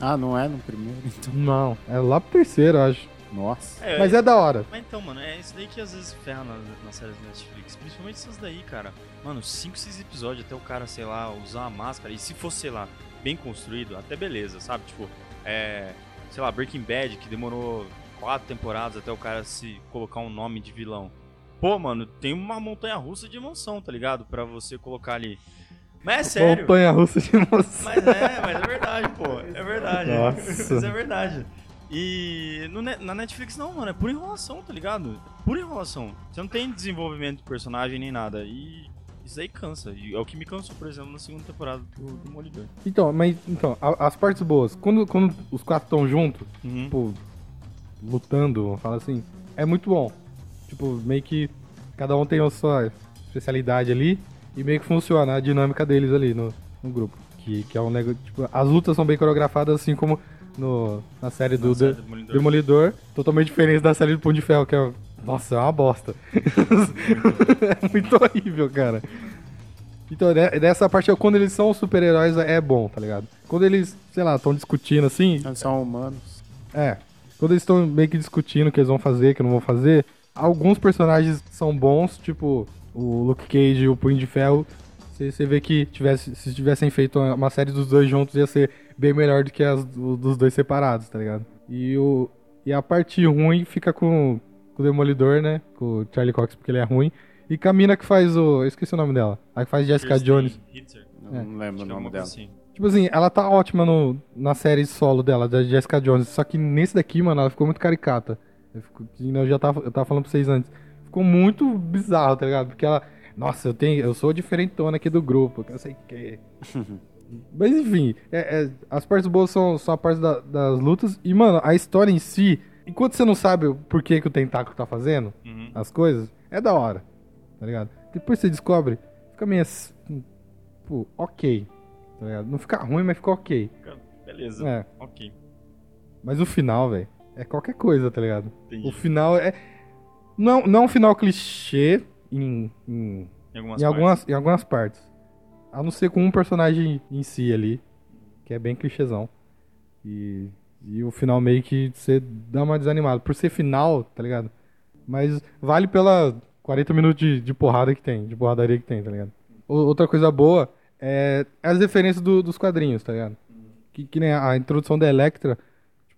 Ah, não é no primeiro, então. Não, é lá pro terceiro, eu acho. Nossa. É, Mas é da hora. Mas então, mano, é isso daí que às vezes ferra nas, nas séries da Netflix. Principalmente essas daí, cara. Mano, 5, 6 episódios até o cara, sei lá, usar uma máscara. E se fosse, sei lá, bem construído, até beleza, sabe? Tipo, é. Sei lá, Breaking Bad, que demorou quatro temporadas até o cara se colocar um nome de vilão. Pô, mano, tem uma montanha russa de emoção, tá ligado? Pra você colocar ali. Mas é sério. Montanha russa de emoção. Mas é, mas é verdade, pô. É verdade. Nossa. Mas é verdade. E no na Netflix não, mano, é pura enrolação, tá ligado? Pura enrolação. Você não tem desenvolvimento de personagem nem nada. E isso aí cansa. E é o que me cansou, por exemplo, na segunda temporada do Demolidor. Então, mas então, a- as partes boas. Quando, quando os quatro estão juntos, Uhum. tipo, lutando, vamos falar assim, é muito bom. Tipo, meio que cada um tem a sua especialidade ali e meio que funciona a dinâmica deles ali no, no grupo. Que, que é um negócio. Tipo, as lutas são bem coreografadas, assim como no, na série do Na série De- do Demolidor. Demolidor. Totalmente diferente da série do Punho de Ferro, que é. Nossa, é uma bosta. é muito horrível, cara. Então, né, nessa parte, quando eles são super-heróis, é bom, tá ligado? Quando eles, sei lá, estão discutindo assim, Eles são humanos. é. Quando eles estão meio que discutindo o que eles vão fazer, o que não vão fazer, alguns personagens são bons, tipo o Luke Cage e o Punho de Ferro. Você você vê que tivesse, se tivessem feito uma série dos dois juntos, ia ser bem melhor do que as do- dos dois separados, tá ligado? E, o, e a parte ruim fica com, com o Demolidor, né? Com o Charlie Cox, porque ele é ruim. E com a mina que faz o. Eu esqueci o nome dela. A que faz Jessica Kirsten Jones. Hitzer. Eu É. não lembro Acho o é nome dela. assim. Tipo assim, ela tá ótima no, na série solo dela, da Jessica Jones. Só que nesse daqui, mano, ela ficou muito caricata. Eu, fico- que eu já tava, eu tava falando pra vocês antes. Ficou muito bizarro, tá ligado? Porque ela. Nossa, eu tenho. Eu sou a diferentona aqui do grupo, que eu sei que. Mas enfim, é- é, as partes boas são, são a parte da- das lutas. E, mano, a história em si, enquanto você não sabe o porquê que o tentáculo tá fazendo Uhum. as coisas, é da hora. Tá ligado? Depois você descobre, fica meio assim. Pô, ok. Tá ligado? Não fica ruim, mas fica ok. Beleza. É. Ok. Mas o final, velho, é qualquer coisa, tá ligado? Entendi. O final é. Não, não é um final clichê em, em, Em algumas em, algumas, em algumas partes. A não ser com um personagem em si ali, que é bem clichêzão. E, e o final meio que você dá uma desanimada. Por ser final, tá ligado? Mas vale pela 40 minutos de, de porrada que tem, de porradaria que tem, tá ligado? Outra coisa boa é as referências do- dos quadrinhos, tá ligado? Que, que nem a introdução da Electra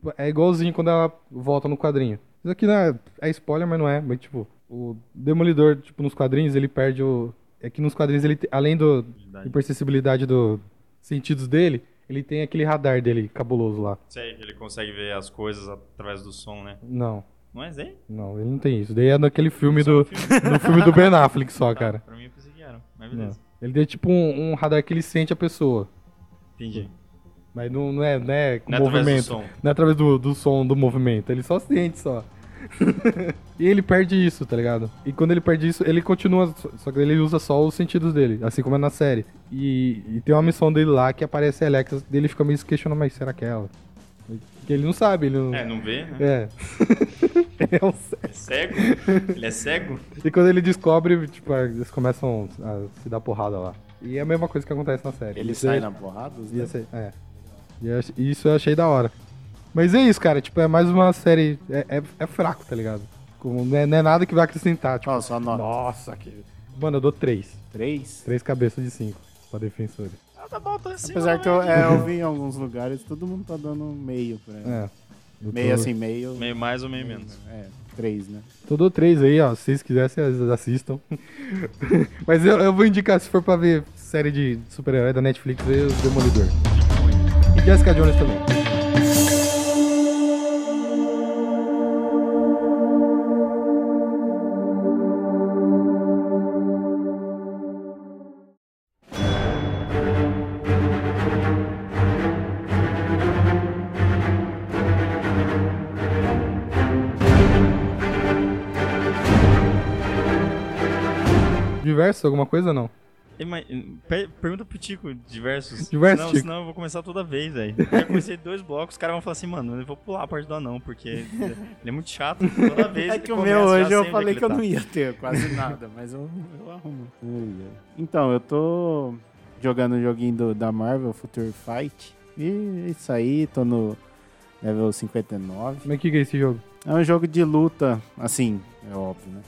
tipo, é igualzinho quando ela volta no quadrinho. Isso aqui não é, é spoiler, mas não é. Mas, tipo, o Demolidor, tipo, nos quadrinhos, ele perde o. É que nos quadrinhos, ele, além do hipersensibilidade dos sentidos dele, ele tem aquele radar dele cabuloso lá. Sei, ele consegue ver as coisas através do som, né? Não. Não é daí? Não, ele não tem isso. Daí é naquele filme do. No filme do Ben Affleck só, cara. Pra mim eu pensei que era. Mas Não. beleza. Ele tem tipo um, um radar que ele sente a pessoa. Entendi. Mas não, não é, não é com Não é através do movimento. som. Não é através do, do som, do movimento. Ele só sente só. e ele perde isso, tá ligado? E quando ele perde isso, ele continua. Só que ele usa só os sentidos dele, assim como é na série. E, e tem uma missão dele lá que aparece a Alexa, dele fica meio se questionando, mas será que é ela? Porque ele não sabe, ele não. É, não vê, né? É. Ele é um cego. É cego? Ele é cego? E quando ele descobre, tipo, eles começam a se dar porrada lá. E é a mesma coisa que acontece na série. Ele Isso sai é- na porrada? ser- é. E isso eu achei da hora. Mas é isso, cara. Tipo, é mais uma série. É, é, é fraco, tá ligado? Como, não, é, não é nada que vai acrescentar. Tipo, Qual a sua nota? nossa, que. Mano, eu dou três. Três? Três cabeças de cinco pra defensores. Ah, tá bom, tá assim. Apesar que eu, é, eu vi em alguns lugares, todo mundo tá dando meio pra ele. É. Meio tô- assim, meio. Meio mais ou meio menos. É, três, né? Eu dou três aí, ó. Se vocês quiserem, vocês assistam. Mas eu, eu vou indicar, se for pra ver série de super-herói da Netflix, ver o Demolidor. E Jessica Jones também. Diverso, alguma coisa ou não? Pergunta pro Tico diversos. Diversos, senão, senão eu vou começar toda vez, velho. Já comecei dois blocos, os caras vão falar assim, mano, eu vou pular a parte do anão, porque ele é muito chato. Toda vez É que o meu hoje eu falei que eu não ia ter quase nada, mas eu, eu arrumo. Então, eu tô jogando o joguinho do- da Marvel, Future Fight. E é isso aí, tô no level 59. Mas o que, que é esse jogo? É um jogo de luta, assim, é óbvio, né?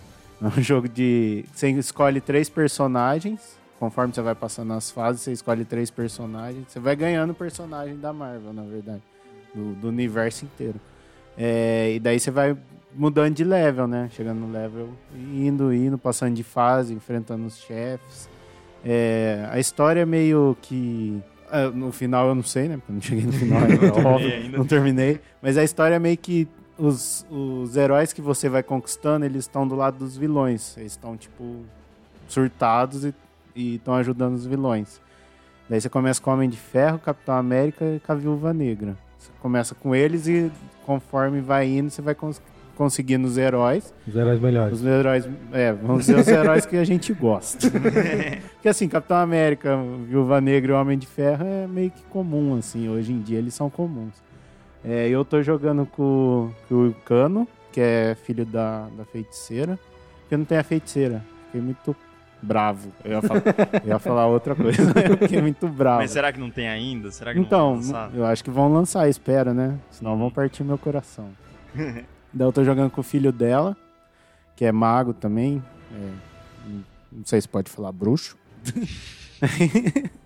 É um jogo de. Você escolhe três personagens. Conforme você vai passando as fases, você escolhe três personagens. Você vai ganhando personagem da Marvel, na verdade. Do, do universo inteiro. É, e daí você vai mudando de level, né? Chegando no level, indo, indo, passando de fase, enfrentando os chefes. É, a história é meio que. ah, No final eu não sei, né? Porque eu não cheguei no final óbvio, ainda. não terminei. Mas a história é meio que os, os heróis que você vai conquistando, eles estão do lado dos vilões. Eles estão, tipo, surtados e estão ajudando os vilões. Daí você começa com o Homem de Ferro, Capitão América e com a Viúva Negra. Você começa com eles e conforme vai indo, você vai cons conseguindo os heróis. Os heróis melhores. Os heróis, é, vamos dizer os heróis que a gente gosta. Porque assim, Capitão América, Viúva Negra e Homem de Ferro é meio que comum, assim, hoje em dia eles são comuns. É, eu tô jogando com, com o Cano, que é filho da, da feiticeira, porque não tem a feiticeira. Fiquei muito bravo. Eu ia falar, eu ia falar outra coisa, eu fiquei muito bravo. Mas será que não tem ainda? Será que não Então, eu acho que vão lançar, espero, né? Senão vão partir meu coração. Daí eu tô jogando com o filho dela, que é mago também. é, não sei se pode falar bruxo.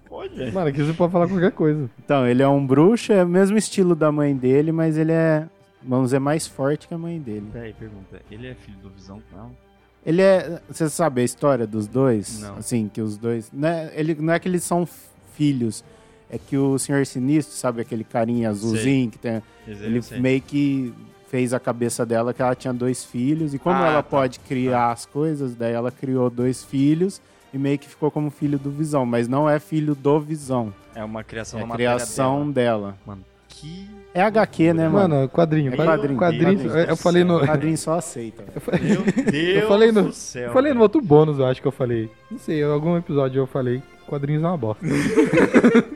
Pode. Mano, aqui você pode falar qualquer coisa. Então, ele é um bruxo, é o mesmo estilo da mãe dele, mas ele é, vamos dizer, mais forte que a mãe dele. Peraí, pergunta. Ele é filho do Visão? Não. Ele é. Você sabe a história dos dois? Não. Assim, que os dois. Não é, ele, não é que eles são filhos. É que o Senhor Sinistro, sabe aquele carinha azulzinho que tem. Esse Ele sei. meio que fez a cabeça dela que ela tinha dois filhos. E como Ah, ela tá. pode criar as coisas, daí ela criou dois filhos e meio que ficou como filho do Visão. Mas não é filho do Visão. É uma criação É da a matéria criação dela. dela. Mano, que... É HQ, né, mano? Mano, quadrinho. É quad- quadrinho, quadrinho. quadrinho. Eu, eu falei no. O padrinho só aceita. velho. Eu falei, Meu Deus eu falei no, do céu. eu falei no velho. outro bônus, eu acho que eu falei. Não sei, em algum episódio eu falei. Quadrinhos é uma bosta.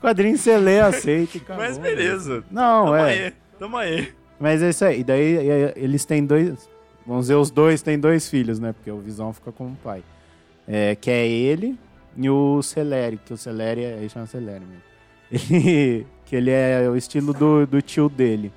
Quadrinho você lê, aceita acabou, Mas velho. beleza. Não, Tamo é. aí. Tamo aí. Mas é isso aí. E daí é, eles têm dois. Vamos dizer, os dois têm dois filhos, né? Porque o Visão fica como pai. É, que é ele e o Celeri, que o Celeri é. Ele chama Celeri mesmo. Ele- que ele é o estilo do, do tio dele.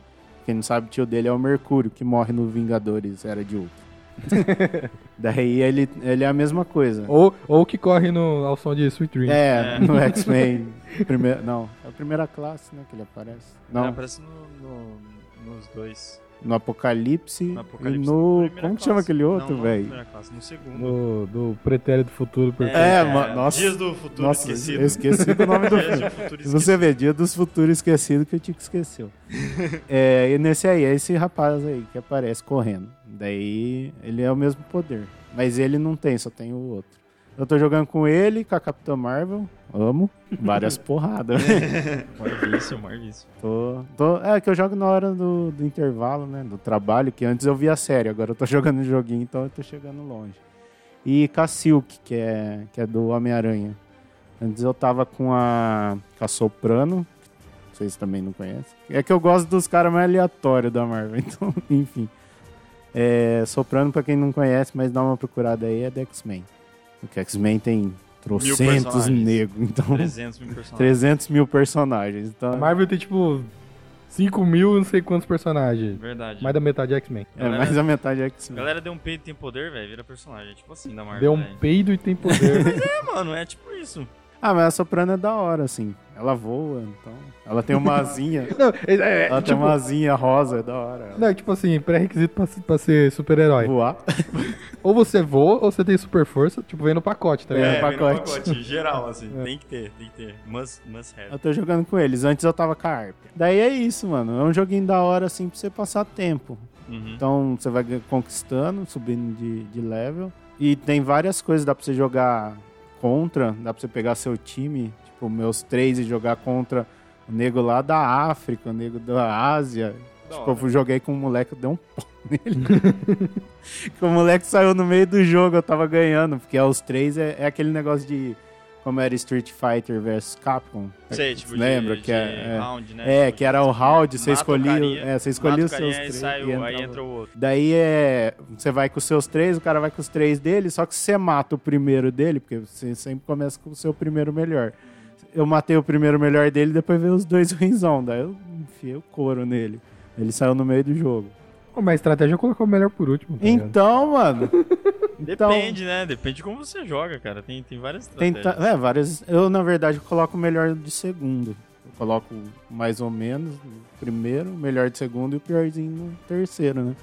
Quem não sabe, o tio dele é o Mercúrio, que morre no Vingadores Era de Ultron. daí ele, ele é a mesma coisa. ou, ou que corre no, ao som de Sweet Dream. É, É. no X-Men. primeira- Não, é a primeira classe, né? Que ele aparece. Não. Não, aparece no, no- nos dois. no Apocalipse, No Apocalipse, e no... Como que chama classe. aquele outro, velho? classe, No segundo. No, do pretérito futuro perfeito. É, ma- nossa. Dias do futuro Nossa, esquecido. eu esqueci do nome do filme. do Se você vê, Dia dos Futuros Esquecido que o Tico esqueceu. é, e nesse aí, é esse rapaz aí que aparece correndo. Daí ele é o mesmo poder. Mas ele não tem, só tem o outro. Eu tô jogando com ele, com a Capitã Marvel. Amo. Várias porradas. Marvício, Marvício. tô, tô, é que eu jogo na hora do, do intervalo, né? Do trabalho, que antes eu via a série, agora eu tô jogando joguinho, então eu tô chegando longe. E com a Silk, que é, que é do Homem-Aranha. Antes eu tava com a, com a Soprano, vocês também não conhecem. É que eu gosto dos caras mais aleatórios da Marvel, então, enfim. É, Soprano, pra quem não conhece, mas dá uma procurada aí, é da X-Men. Porque X-Men tem trocentos negros, então 300 mil personagens. 300 mil personagens. Então, A Marvel tem tipo 5 mil e não sei quantos personagens. Verdade. Mais da metade é X-Men. é mais a metade é X-Men. Galera deu um peito e tem poder, velho, vira personagem. É tipo assim da Marvel. Deu um velho. peido e tem poder. É, mano, é tipo isso. Ah, mas a Soprano é da hora, assim. Ela voa, então. Ela tem uma asinha. não, é, é, ela tem tipo, uma asinha rosa, é da hora. Ela não, tipo assim, pré-requisito pra, pra ser super-herói. Voar. Ou você voa, ou você tem super força, tipo, vem no pacote, tá ligado? É, vem no pacote. pacote, geral, assim. Tem que ter, tem que ter. Must, must have. Eu tô jogando com eles. Antes eu tava com a Arp. Daí é isso, mano. É um joguinho da hora, assim, pra você passar tempo. Uhum. Então você vai conquistando, subindo de, de level. E tem várias coisas, dá pra você jogar contra, dá pra você pegar seu time, tipo, meus três e jogar contra o nego lá da África, o nego da Ásia. Da tipo, hora. eu joguei com um moleque, eu dei um pau nele. que o moleque saiu no meio do jogo, eu tava ganhando, porque aos três é, é aquele negócio de. Como era Street Fighter vs Capcom. Sei, tipo, Lembra de, que é- é. round, né? É, Tipo, que era o round, você escolhia, carinha, é, você escolhia os seus três. sai e aí entra o outro. Daí é. Você vai com os seus três, o cara vai com os três dele, só que você mata o primeiro dele, porque você sempre começa com o seu primeiro melhor. Eu matei o primeiro melhor dele, depois veio os dois ruinzão. Daí eu enfiei o couro nele. Ele saiu no meio do jogo. Pô, Mas a estratégia é colocar o melhor por último. Tá? Então, mano. Então, Depende, né? Depende de como você joga, cara. Tem, tem várias tem estratégias. ta- é, várias. Eu, na verdade, coloco o melhor de segundo. Eu coloco mais ou menos no primeiro, o melhor de segundo e o piorzinho no terceiro, né?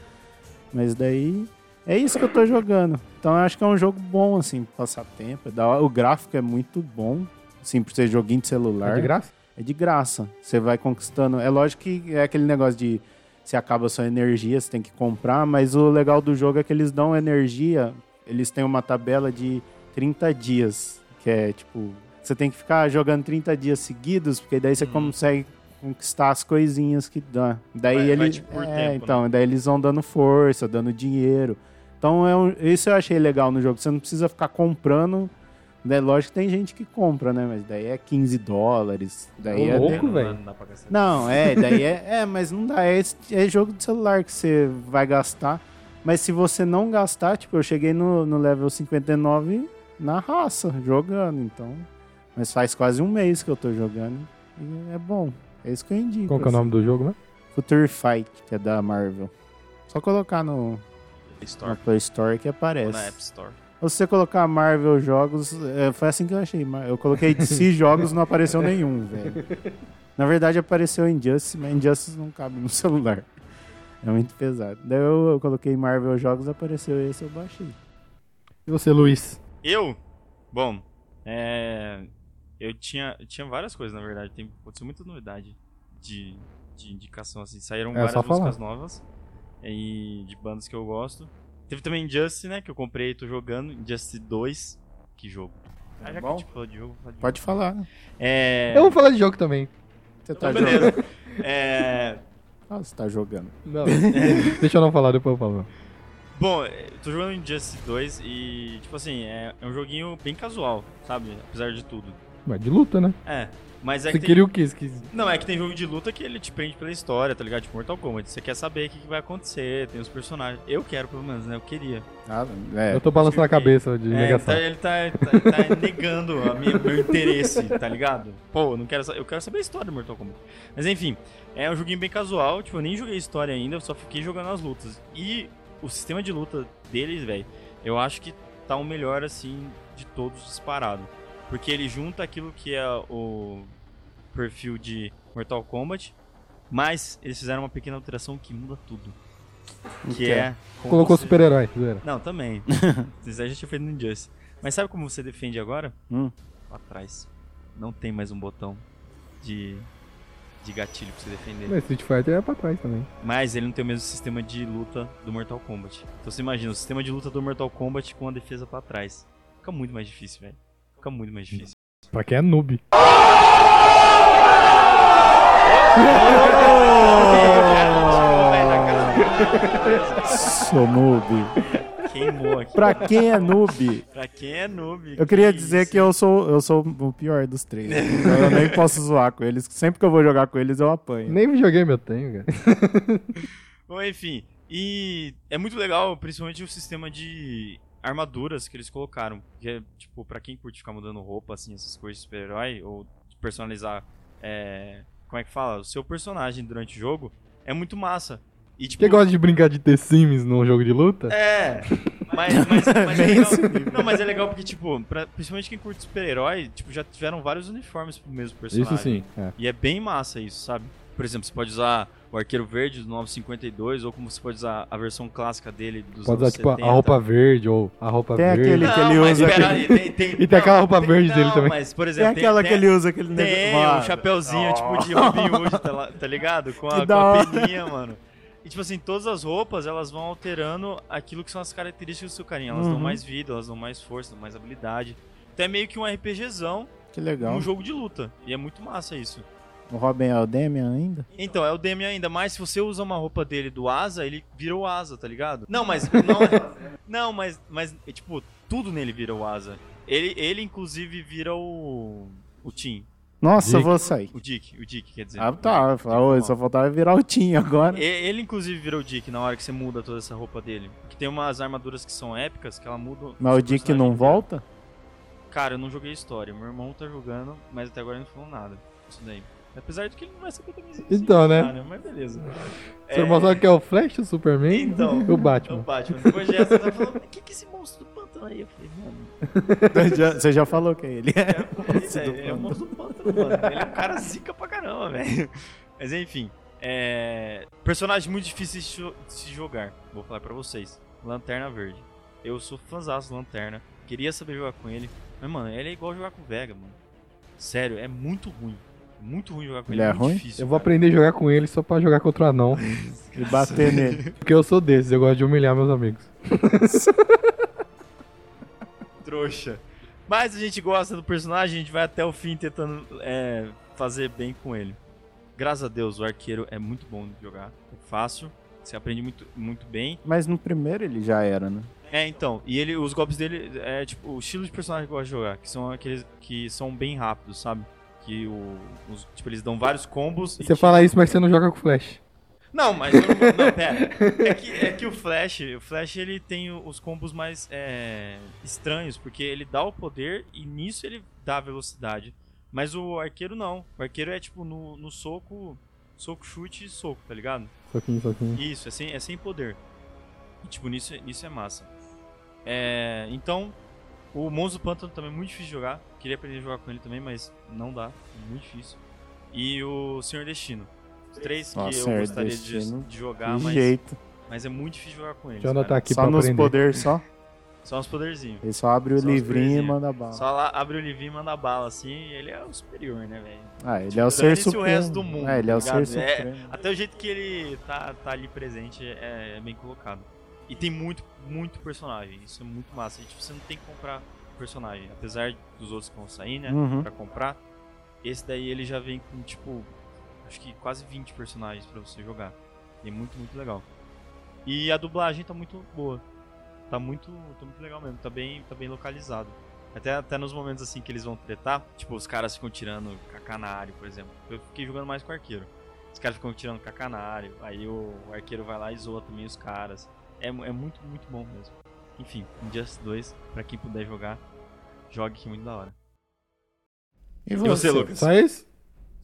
Mas daí. É isso que eu tô jogando. Então eu acho que é um jogo bom, assim, passar tempo. é. O gráfico é muito bom. Assim, por ser joguinho de celular. É de graça? É de graça. Você vai conquistando. É lógico que é aquele negócio de se acaba a sua energia, você tem que comprar, mas o legal do jogo é que eles dão energia. Eles têm uma tabela de 30 dias, que é tipo, você tem que ficar jogando 30 dias seguidos, porque daí você Uhum. consegue conquistar as coisinhas que dá. Daí Vai- ele vai, tipo, por é, tempo, então, daí eles vão dando força, dando dinheiro. Então é um, isso eu achei legal no jogo. Você não precisa ficar comprando né? Lógico que tem gente que compra, né? Mas daí é 15 dólares. Daí Ô, é louco, velho. Não é, daí é, é, mas não dá. É, é jogo de celular que você vai gastar. Mas se você não gastar, tipo, eu cheguei no, no level 59 na raça, jogando, então. Mas faz quase um mês que eu tô jogando. E é bom. É isso que eu indico. Qual que é o assim. nome do jogo, né? Future Fight, que é da Marvel. Só colocar no, na Store. Play Store que Ou aparece. na App Store. Ou se você colocar Marvel jogos, é, foi assim que eu achei. Eu coloquei DC jogos, não apareceu nenhum, velho. Na verdade apareceu Injustice, mas Injustice não cabe no celular. É muito pesado. Daí eu, eu coloquei Marvel jogos, apareceu esse, eu baixei. E você, Luiz? Eu? Bom, é. Eu tinha, eu tinha várias coisas, na verdade. Tem, aconteceu muita novidade de, de indicação, assim. Saíram É, várias músicas novas. E de bandas que eu gosto. Teve também Injustice, né? Que eu comprei e tô jogando. Injustice 2. Que jogo. Ah, já que a bom? gente falou de jogo, vou falar de Pode falar, né? jogo. É. Eu vou falar de jogo também. Você tá Então, jogando. beleza. É. Ah, você tá jogando. Não. Deixa eu não falar, depois eu falo. Bom, eu tô jogando Injustice 2 e, tipo assim, é, é um joguinho bem casual, sabe? Apesar de tudo. Mas de luta, né? É. Mas é Você que tem- queria o quê? Não, é que tem jogo de luta que ele te prende pela história, tá ligado? Tipo Mortal Kombat. Você quer saber o que, que vai acontecer, tem os personagens. Eu quero, pelo menos, né? Eu queria. Ah, é. Eu tô balançando a cabeça de É, negação. tá- ele tá, tá- tá negando a minha- meu interesse, tá ligado? Pô, eu não quero, eu quero saber a história do Mortal Kombat. Mas enfim, é um joguinho bem casual. Tipo, eu nem joguei história ainda, eu só fiquei jogando as lutas. E o sistema de luta deles, velho, eu acho que tá o melhor, assim, de todos disparado. Porque ele junta aquilo que é o perfil de Mortal Kombat Mas eles fizeram uma pequena alteração que muda tudo. Que que é? como Colocou você- super-herói. Não, também. Isso aí já tinha feito no Injustice. Mas sabe como você defende agora? Hum. Lá atrás. Não tem mais um botão de, de gatilho pra você defender. Mas Street Fighter é pra trás também. Mas ele não tem o mesmo sistema de luta do Mortal Kombat. Então você imagina, o sistema de luta do Mortal Kombat com a defesa pra trás. Fica muito mais difícil, velho. Fica muito mais difícil. Pra quem é noob. Sou noob. Queimou aqui. Pra quem é noob, Pra quem é noob. eu queria dizer isso? que eu sou, eu sou o pior dos três. Então eu nem posso zoar com eles. Sempre que eu vou jogar com eles, eu apanho. Nem videogame eu tenho, cara. Bom, enfim. E é muito legal, principalmente o sistema de armaduras que eles colocaram. Que é, tipo, pra quem curte ficar mudando roupa, assim, essas coisas de super-herói, ou personalizar, é, como é que fala? O seu personagem durante o jogo, é muito massa. E, tipo, Quem gosta de brincar de The Sims num jogo de luta? É, mas, mas, mas é legal. Não, mas é legal porque, tipo, pra- principalmente quem curte super-herói, tipo, já tiveram vários uniformes pro mesmo personagem. Isso sim. É. E é bem massa isso, sabe? Por exemplo, você pode usar o arqueiro verde do 952, ou como você pode usar a versão clássica dele dos Pode usar, anos tipo, 70. a roupa verde ou a roupa Tem verde. aquele- que ele usa pera aquele- aí, tem, tem, E tem aquela roupa verde dele não, também. mas, por Tem exemplo, aquela que ele usa, aquele Tem, negócio. um Mano, chapéuzinho, tipo, de Robin Hood, tá, lá- tá ligado? Com a, com a peninha, mano. E, tipo assim, todas as roupas, elas vão alterando aquilo que são as características do seu carinha. Elas dão Uhum. mais vida, elas dão mais força, dão mais habilidade. Então é meio que um RPGzão Que legal. num jogo de luta. E é muito massa isso. O Robin é o Damian ainda? Então, é o Demi ainda, mas se você usa uma roupa dele do Asa, ele vira o Asa, tá ligado? Não, mas. Não, não mas, mas, é, tipo, tudo nele vira o Asa. Ele, ele inclusive, vira o. O Tim. Nossa, eu Dick. vou sair. O Dick, o Dick, quer dizer. Ah, tá. Dick, Dick, só faltava virar o Tim agora. Ele, inclusive, vira o Dick na hora que você muda toda essa roupa dele. Porque tem umas armaduras que são épicas que ela muda. Mas o Dick não inteiro. volta? Cara, eu não joguei história. Meu irmão tá jogando, mas até agora ele não falou nada. Isso daí. Apesar de que ele não vai saber também se Então, né? cara, Mas beleza. Seu irmão sabe que é o Flash, o Superman Então. e o Batman. O Batman. Depois de essa, tá falando, o que que esse monstro do pântano aí? Eu falei, mano, Você já falou que é ele. Isso é, é o monstro do pântano, mano. Ele é um cara zica pra caramba, velho. Mas enfim, é... personagem muito difícil de se jogar. Vou falar pra vocês. Lanterna Verde. Eu sou fãzaço do Lanterna. Queria saber jogar com ele. Mas, mano, ele é igual jogar com o Vega, mano. Sério, é muito ruim. Muito ruim jogar com ele. Ele é ruim? difícil. Eu vou cara. aprender a jogar com ele só pra jogar contra o anão. E bater nele. Porque eu sou desses, eu gosto de humilhar meus amigos. trouxa. Mas a gente gosta do personagem, a gente vai até o fim tentando é, fazer bem com ele. Graças a Deus, o arqueiro é muito bom de jogar. É fácil, você aprende muito, muito bem. Mas no primeiro ele já era, né? É, então, e ele, os golpes dele é tipo o estilo de personagem que eu gosto de jogar, que são aqueles que são bem rápidos, sabe? Que o, os- tipo, eles dão vários combos. e Você te- fala isso, mas você não joga com Flash. Não, mas eu não, pera. É que, é que o Flash, o Flash ele tem os combos mais é, estranhos, porque ele dá o poder e nisso ele dá a velocidade. Mas o arqueiro não. O arqueiro é tipo no, no soco, soco, chute e soco, tá ligado? Soquinho, soquinho. Isso, é sem, é sem poder. E, tipo, nisso, nisso é massa. É, então, o do Pântano também é muito difícil de jogar. Queria aprender a jogar com ele também, mas não dá. É muito difícil. E o Senhor Destino. Três que Nossa, eu gostaria de, de jogar, De mas, jeito. mas é muito difícil jogar com eles. Deixa eu anotar cara. aqui Só pra nos aprender. poderes só. Só uns poderzinhos. Ele só abre o Só livrinho e manda bala. Só lá abre o livrinho e manda bala, assim, e ele é o superior, né, velho? Ah, ele Tipo, é o ser dane-se o supremo. resto do mundo, É, ele é o tá ser ligado? É, supremo. Até o jeito que ele tá, tá ali presente é, é bem colocado. E tem muito, muito personagem. Isso é muito massa. E, tipo, você não tem que comprar personagem. Apesar dos outros que vão sair, né? Uhum. Pra comprar. Esse daí ele já vem com, tipo, acho que quase 20 personagens pra você jogar. E é muito, muito legal. E a dublagem tá muito boa. Tá muito, tá muito legal mesmo. Tá bem, tá bem localizado. Até, até nos momentos assim que eles vão tretar, tipo, os caras ficam tirando cacanário, por exemplo. Eu fiquei jogando mais com o arqueiro. Os caras ficam tirando cacanário, aí o, o arqueiro vai lá e zoa também os caras. É, é muito, muito bom mesmo. Enfim, Injustice 2, pra quem puder jogar, jogue que é muito da hora. E E você, Lucas? Só isso?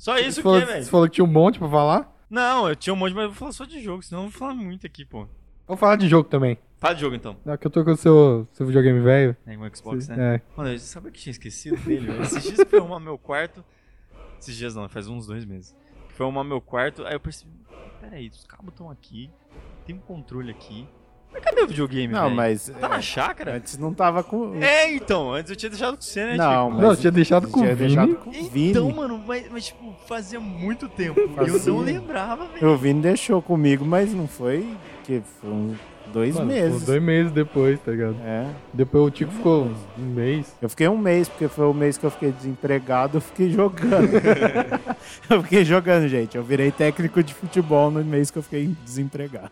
Só isso quê, velho? você falou que tinha um monte pra falar? Não, eu tinha um monte, mas eu vou falar só de jogo, senão eu vou falar muito aqui, pô. Vamos falar de jogo também. Fala de jogo então. Não, que eu tô com o seu, seu videogame velho. É, o Xbox, né? É. Mano, eu sabia que tinha esquecido dele, velho. Esses dias fui arrumar meu quarto. Esses dias não, faz uns dois meses. que foi arrumar meu quarto, aí eu percebi, peraí, os cabos estão aqui, tem um controle aqui. Mas cadê o videogame, Não, velho? mas. Tá na é, chácara? antes não tava com. É, então, antes eu tinha deixado com você, né, Não, Chico? mas. Não, eu tinha deixado com o tinha Vini. deixado com o Vini. Então, mano, mas, mas, tipo, fazia muito tempo. E eu não lembrava, velho. O Vini deixou comigo, mas não foi. Que foi uns dois Mano, meses. Dois meses depois, tá ligado? É. Depois o Tico ficou um mês. Eu fiquei um mês, porque foi o mês que eu fiquei desempregado, eu fiquei jogando. eu fiquei jogando, gente. Eu virei técnico de futebol no mês que eu fiquei desempregado.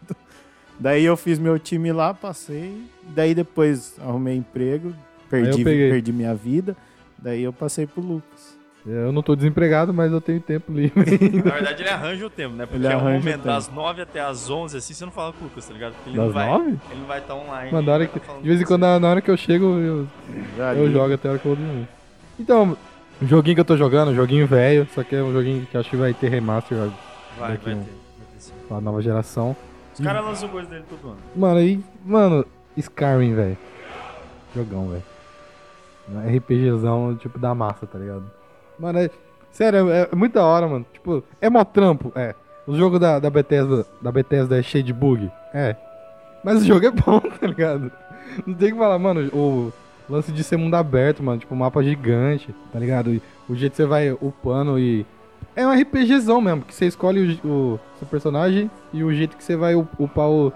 Daí eu fiz meu time lá, passei. Daí depois arrumei emprego, perdi, perdi minha vida. Daí eu passei pro Lucas. Eu não tô desempregado, mas eu tenho tempo livre. Na verdade, ele arranja o tempo, né? Porque Ele é um momento tempo. das 9 até as 11, assim, você não fala com o Lucas, tá ligado? Porque ele Das não vai, nove? Ele não vai estar online. Mano, na hora que, tá de vez em quando, na hora que eu chego, eu, Já eu li. jogo até a hora que eu vou dormir. Então, o joguinho que eu tô jogando, um joguinho velho, só que é um joguinho que acho que vai ter remaster Vai, vai um- Vai ter sim. pra nova geração. Os caras lançam coisa dele todo ano. Mano, aí, mano, Skyrim, velho. Jogão, velho. RPGzão, tipo, da massa, tá ligado? Mano, é, sério, é, é muito da hora, mano. Tipo, é mó trampo, é. O jogo da, da, Bethesda, da Bethesda é cheio de bug, é. Mas o jogo é bom, tá ligado? Não tem o que falar, mano, o lance de ser mundo aberto, mano, tipo, mapa gigante, tá ligado? O jeito que você vai upando e... É um RPGzão mesmo, que você escolhe o, o seu personagem e o jeito que você vai up- upar o,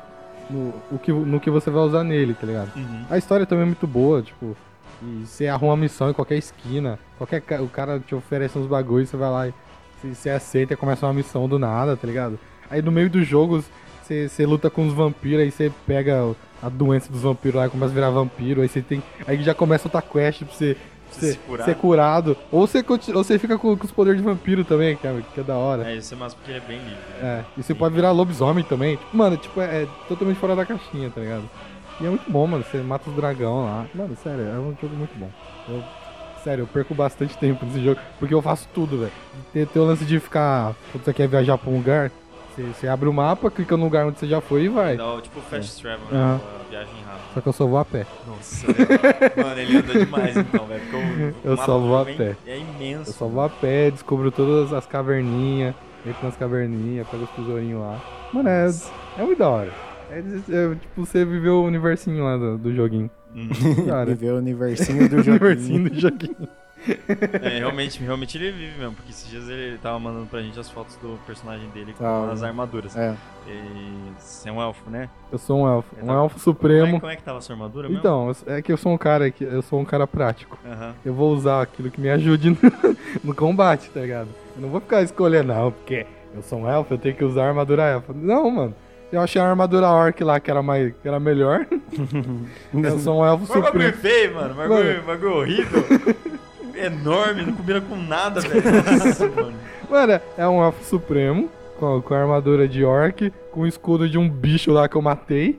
no, o que, no que você vai usar nele, tá ligado? Uhum. A história também é muito boa, tipo, e você arruma uma missão em qualquer esquina, qualquer ca- o cara te oferece uns bagulhos, você vai lá e você, você aceita e começa uma missão do nada, tá ligado? Aí no meio dos jogos você, você luta com os vampiros, aí você pega a doença dos vampiros lá e começa a virar vampiro, aí você tem. Aí já começa outra quest pra você. Ser, se curar. ser curado. Ou você, ou você fica com, com os poderes de vampiro também, que é, que é da hora. É, isso é massa porque ele é bem livre. né? É, e você pode virar lobisomem também. Tipo, mano, tipo, é, é totalmente fora da caixinha, tá ligado? E é muito bom, mano. Você mata os dragão lá. Mano, sério, é um jogo muito bom. Eu, sério, eu perco bastante tempo nesse jogo, porque eu faço tudo, velho. Tem, tem o lance de ficar. Quando você quer viajar pra um lugar, você, você abre o mapa, clica no lugar onde você já foi e vai. Dá tipo fast travel, É. Aham. né? A viagem rápida. Só que eu só vou a pé. Nossa, velho. Mano, ele anda demais então, velho. O, Eu o só vou a pé. É, imenso. Eu só vou a pé, descubro todas as caverninhas, entro nas caverninhas, pego os tesourinhos lá. Mano, é, é muito da hora. É, é, tipo, você viveu o universinho lá do, do joguinho. Cara, Viver o universinho do o joguinho. universinho do joguinho. É, realmente, realmente ele vive mesmo, porque esses dias ele tava mandando pra gente as fotos do personagem dele com Tá. as armaduras. É. E você é um elfo, né? Eu sou um elfo, um Então, elfo Como é, supremo. como é que tava a sua armadura mesmo? Então, é que eu sou um cara que eu sou um cara prático. Aham. Eu vou usar aquilo que me ajude no, no combate, tá ligado? Eu não vou ficar escolhendo, não, porque eu sou um elfo, eu tenho que usar a armadura elfa. Não, mano. Eu achei a armadura orc lá que era, mais, que era melhor. eu sou um elfo Mas bagulho supremo. feio, Mano. bagulho horrível. Enorme, não combina com nada, velho. Nossa, mano. Mano, é um elfo supremo, com, com a armadura de orc, com o escudo de um bicho lá que eu matei.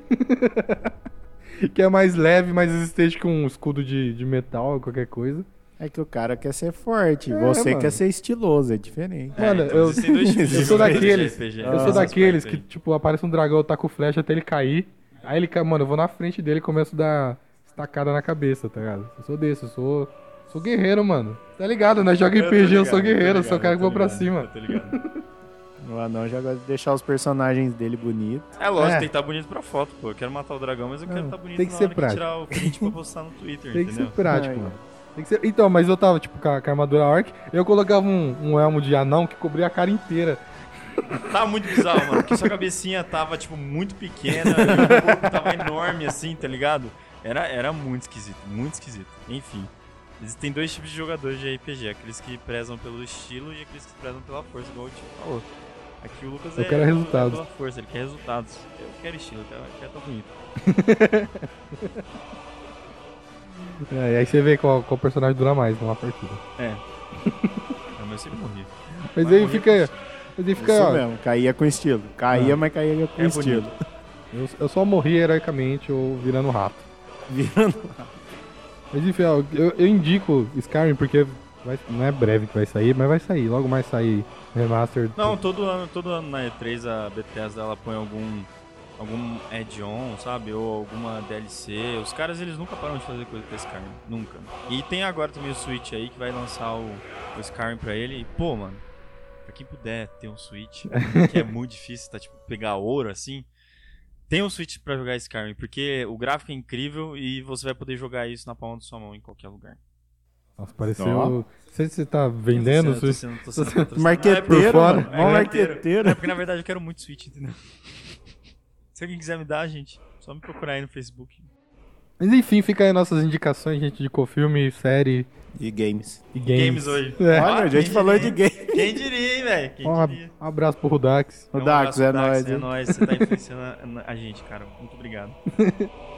que é mais leve, mais resistente que um escudo de, de metal ou qualquer coisa. É que o cara quer ser forte, É, você mano. quer ser estiloso, é diferente. Mano, então eu- eu sou daqueles- Eu sou daqueles que, tipo, aparece um dragão, eu taco flecha até ele cair. Aí ele cai, mano, eu vou na frente dele e começo a dar estacada na cabeça, tá ligado? Eu sou desse, eu sou. Sou guerreiro, mano. Tá ligado, né? Joga Eu RPG, eu ligado, sou tô guerreiro, eu ligado, sou o cara que vou pra cima. tô ligado. O anão já gosta de deixar os personagens dele bonitos. É lógico, É. tem que estar bonito pra foto, pô. Eu quero matar o dragão, mas eu quero estar bonito tem que na ser hora que prático. tirar o print pra postar no Twitter, Tem que ser entendeu? prático, mano. Tem que ser... Então, mas eu tava, tipo, com a, com a armadura orc, eu colocava um, um elmo de anão que cobria a cara inteira. Tá muito bizarro, mano. Porque sua cabecinha tava, tipo, muito pequena e o corpo tava enorme, assim, tá ligado? Era, era muito esquisito, muito esquisito. Enfim. Existem dois tipos de jogadores de RPG. Aqueles que prezam pelo estilo e aqueles que prezam pela força, igual o Tio falou. Aqui o Lucas Eu é, quero é resultados. pela força, ele quer resultados. Eu quero estilo, eu quero, eu quero tá bonito. É, e aí você vê qual, qual personagem dura mais numa partida. É. Mas eu sempre morri. Mas Vai aí fica. Mas aí fica. Isso ó, mesmo, caía com estilo. Caía, Ah. mas caía com É estilo. eu, eu só morri heroicamente ou virando rato. Virando. Mas enfim, ó, eu, eu indico Skyrim porque vai- não é breve que vai sair, mas vai sair. Logo mais sair remaster. Não, todo ano, todo ano na E3 a Bethesda ela põe algum algum add-on, sabe? Ou alguma DLC. Os caras eles nunca param de fazer coisa pra Skyrim, nunca. E tem agora também o Switch aí que vai lançar o, o Skyrim pra ele. E pô, mano, pra quem puder ter um Switch, que é muito difícil, tá tipo pegar ouro assim. Tem um Switch pra jogar Skyrim, porque o gráfico é incrível e você vai poder jogar isso na palma da sua mão em qualquer lugar. Nossa, pareceu. Não sei se você tá vendendo. Tô se- sendo- tô sendo- tô sendo patrocinado. Marqueteiro, por fora. mano. É, marqueteiro. É porque na verdade eu quero muito Switch, entendeu? Se alguém quiser me dar, gente, só me procurar aí no Facebook. Mas enfim, fica aí nossas indicações, gente, de filme, série E games. e games. Games hoje. É. Olha, a gente falou diria? de game. Quem diria, hein, velho? Um um abraço pro Rudax. O Um Dax, abraço, é nóis. É nóis, você tá influenciando a gente, cara. Muito obrigado.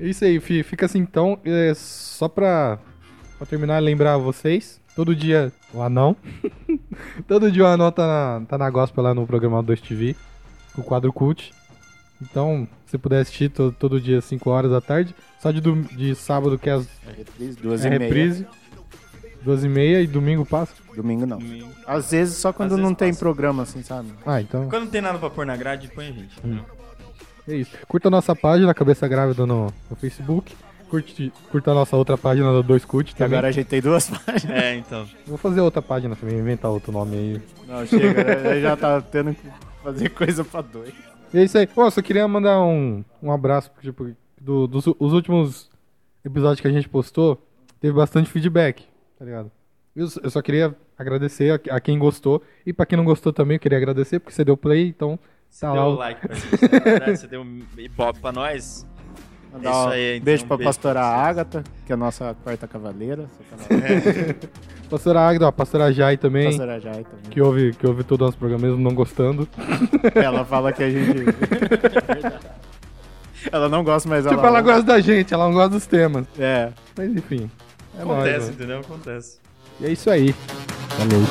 É isso aí, fi- fica assim então. é, só pra, pra terminar, lembrar vocês. Todo dia o anão. todo dia o anão tá na, tá na gospel lá no programa 2 TV. Com o quadro cult. Então, se puder assistir to- todo dia, 5 horas da tarde. Só de, dom- de sábado que é, as, Reprise, duas é e meia. reprise. 2 e meia e domingo passa. Domingo não. Domingo. Às vezes só quando Às não tem passa. programa, assim, sabe? Ah, então. Quando não tem nada pra pôr na grade, põe a gente. entendeu? É isso. Curta a nossa página, Cabeça Grávida, no, no Facebook. Curte, curta a nossa outra página do 2 Cult Que também. agora a gente tem duas páginas. É, então. Vou fazer outra página também, inventar outro nome aí. Não, chega, né? já tá tendo que fazer coisa pra dois. E é isso aí. Pô, só queria mandar um, um abraço, tipo, do, dos os últimos episódios que a gente postou, teve bastante feedback, tá ligado? Eu, eu só queria agradecer a, a quem gostou, e pra quem não gostou também, eu queria agradecer, porque você deu play, então Você tá deu o like pra gente, na verdade, você deu um ibope pra nós. Mandar isso um aí, então, beijo um pra beijo pastora pra. Ágata, que é a nossa quarta cavaleira. Cavaleira. Pastora Agda, ó, pastora Jai também, pastora Jai também. que ouve, que ouve todo o nosso programa mesmo não gostando. Ela fala que a gente. ela não gosta, mas tipo, ela. ela gosta da gente, ela não gosta dos temas. É. Mas enfim. É nóis, Acontece, mano. entendeu? Acontece. E é isso aí. Falou.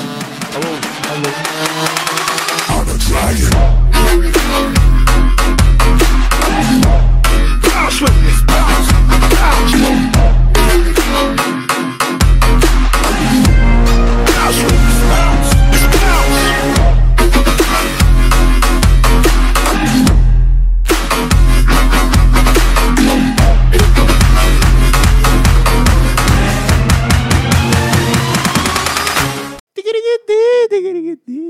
Falou. I'm a dragon. Bounce with me, bounce, bounce. Bounce with me, bounce, bounce. Diggity get dee, diggity get dee.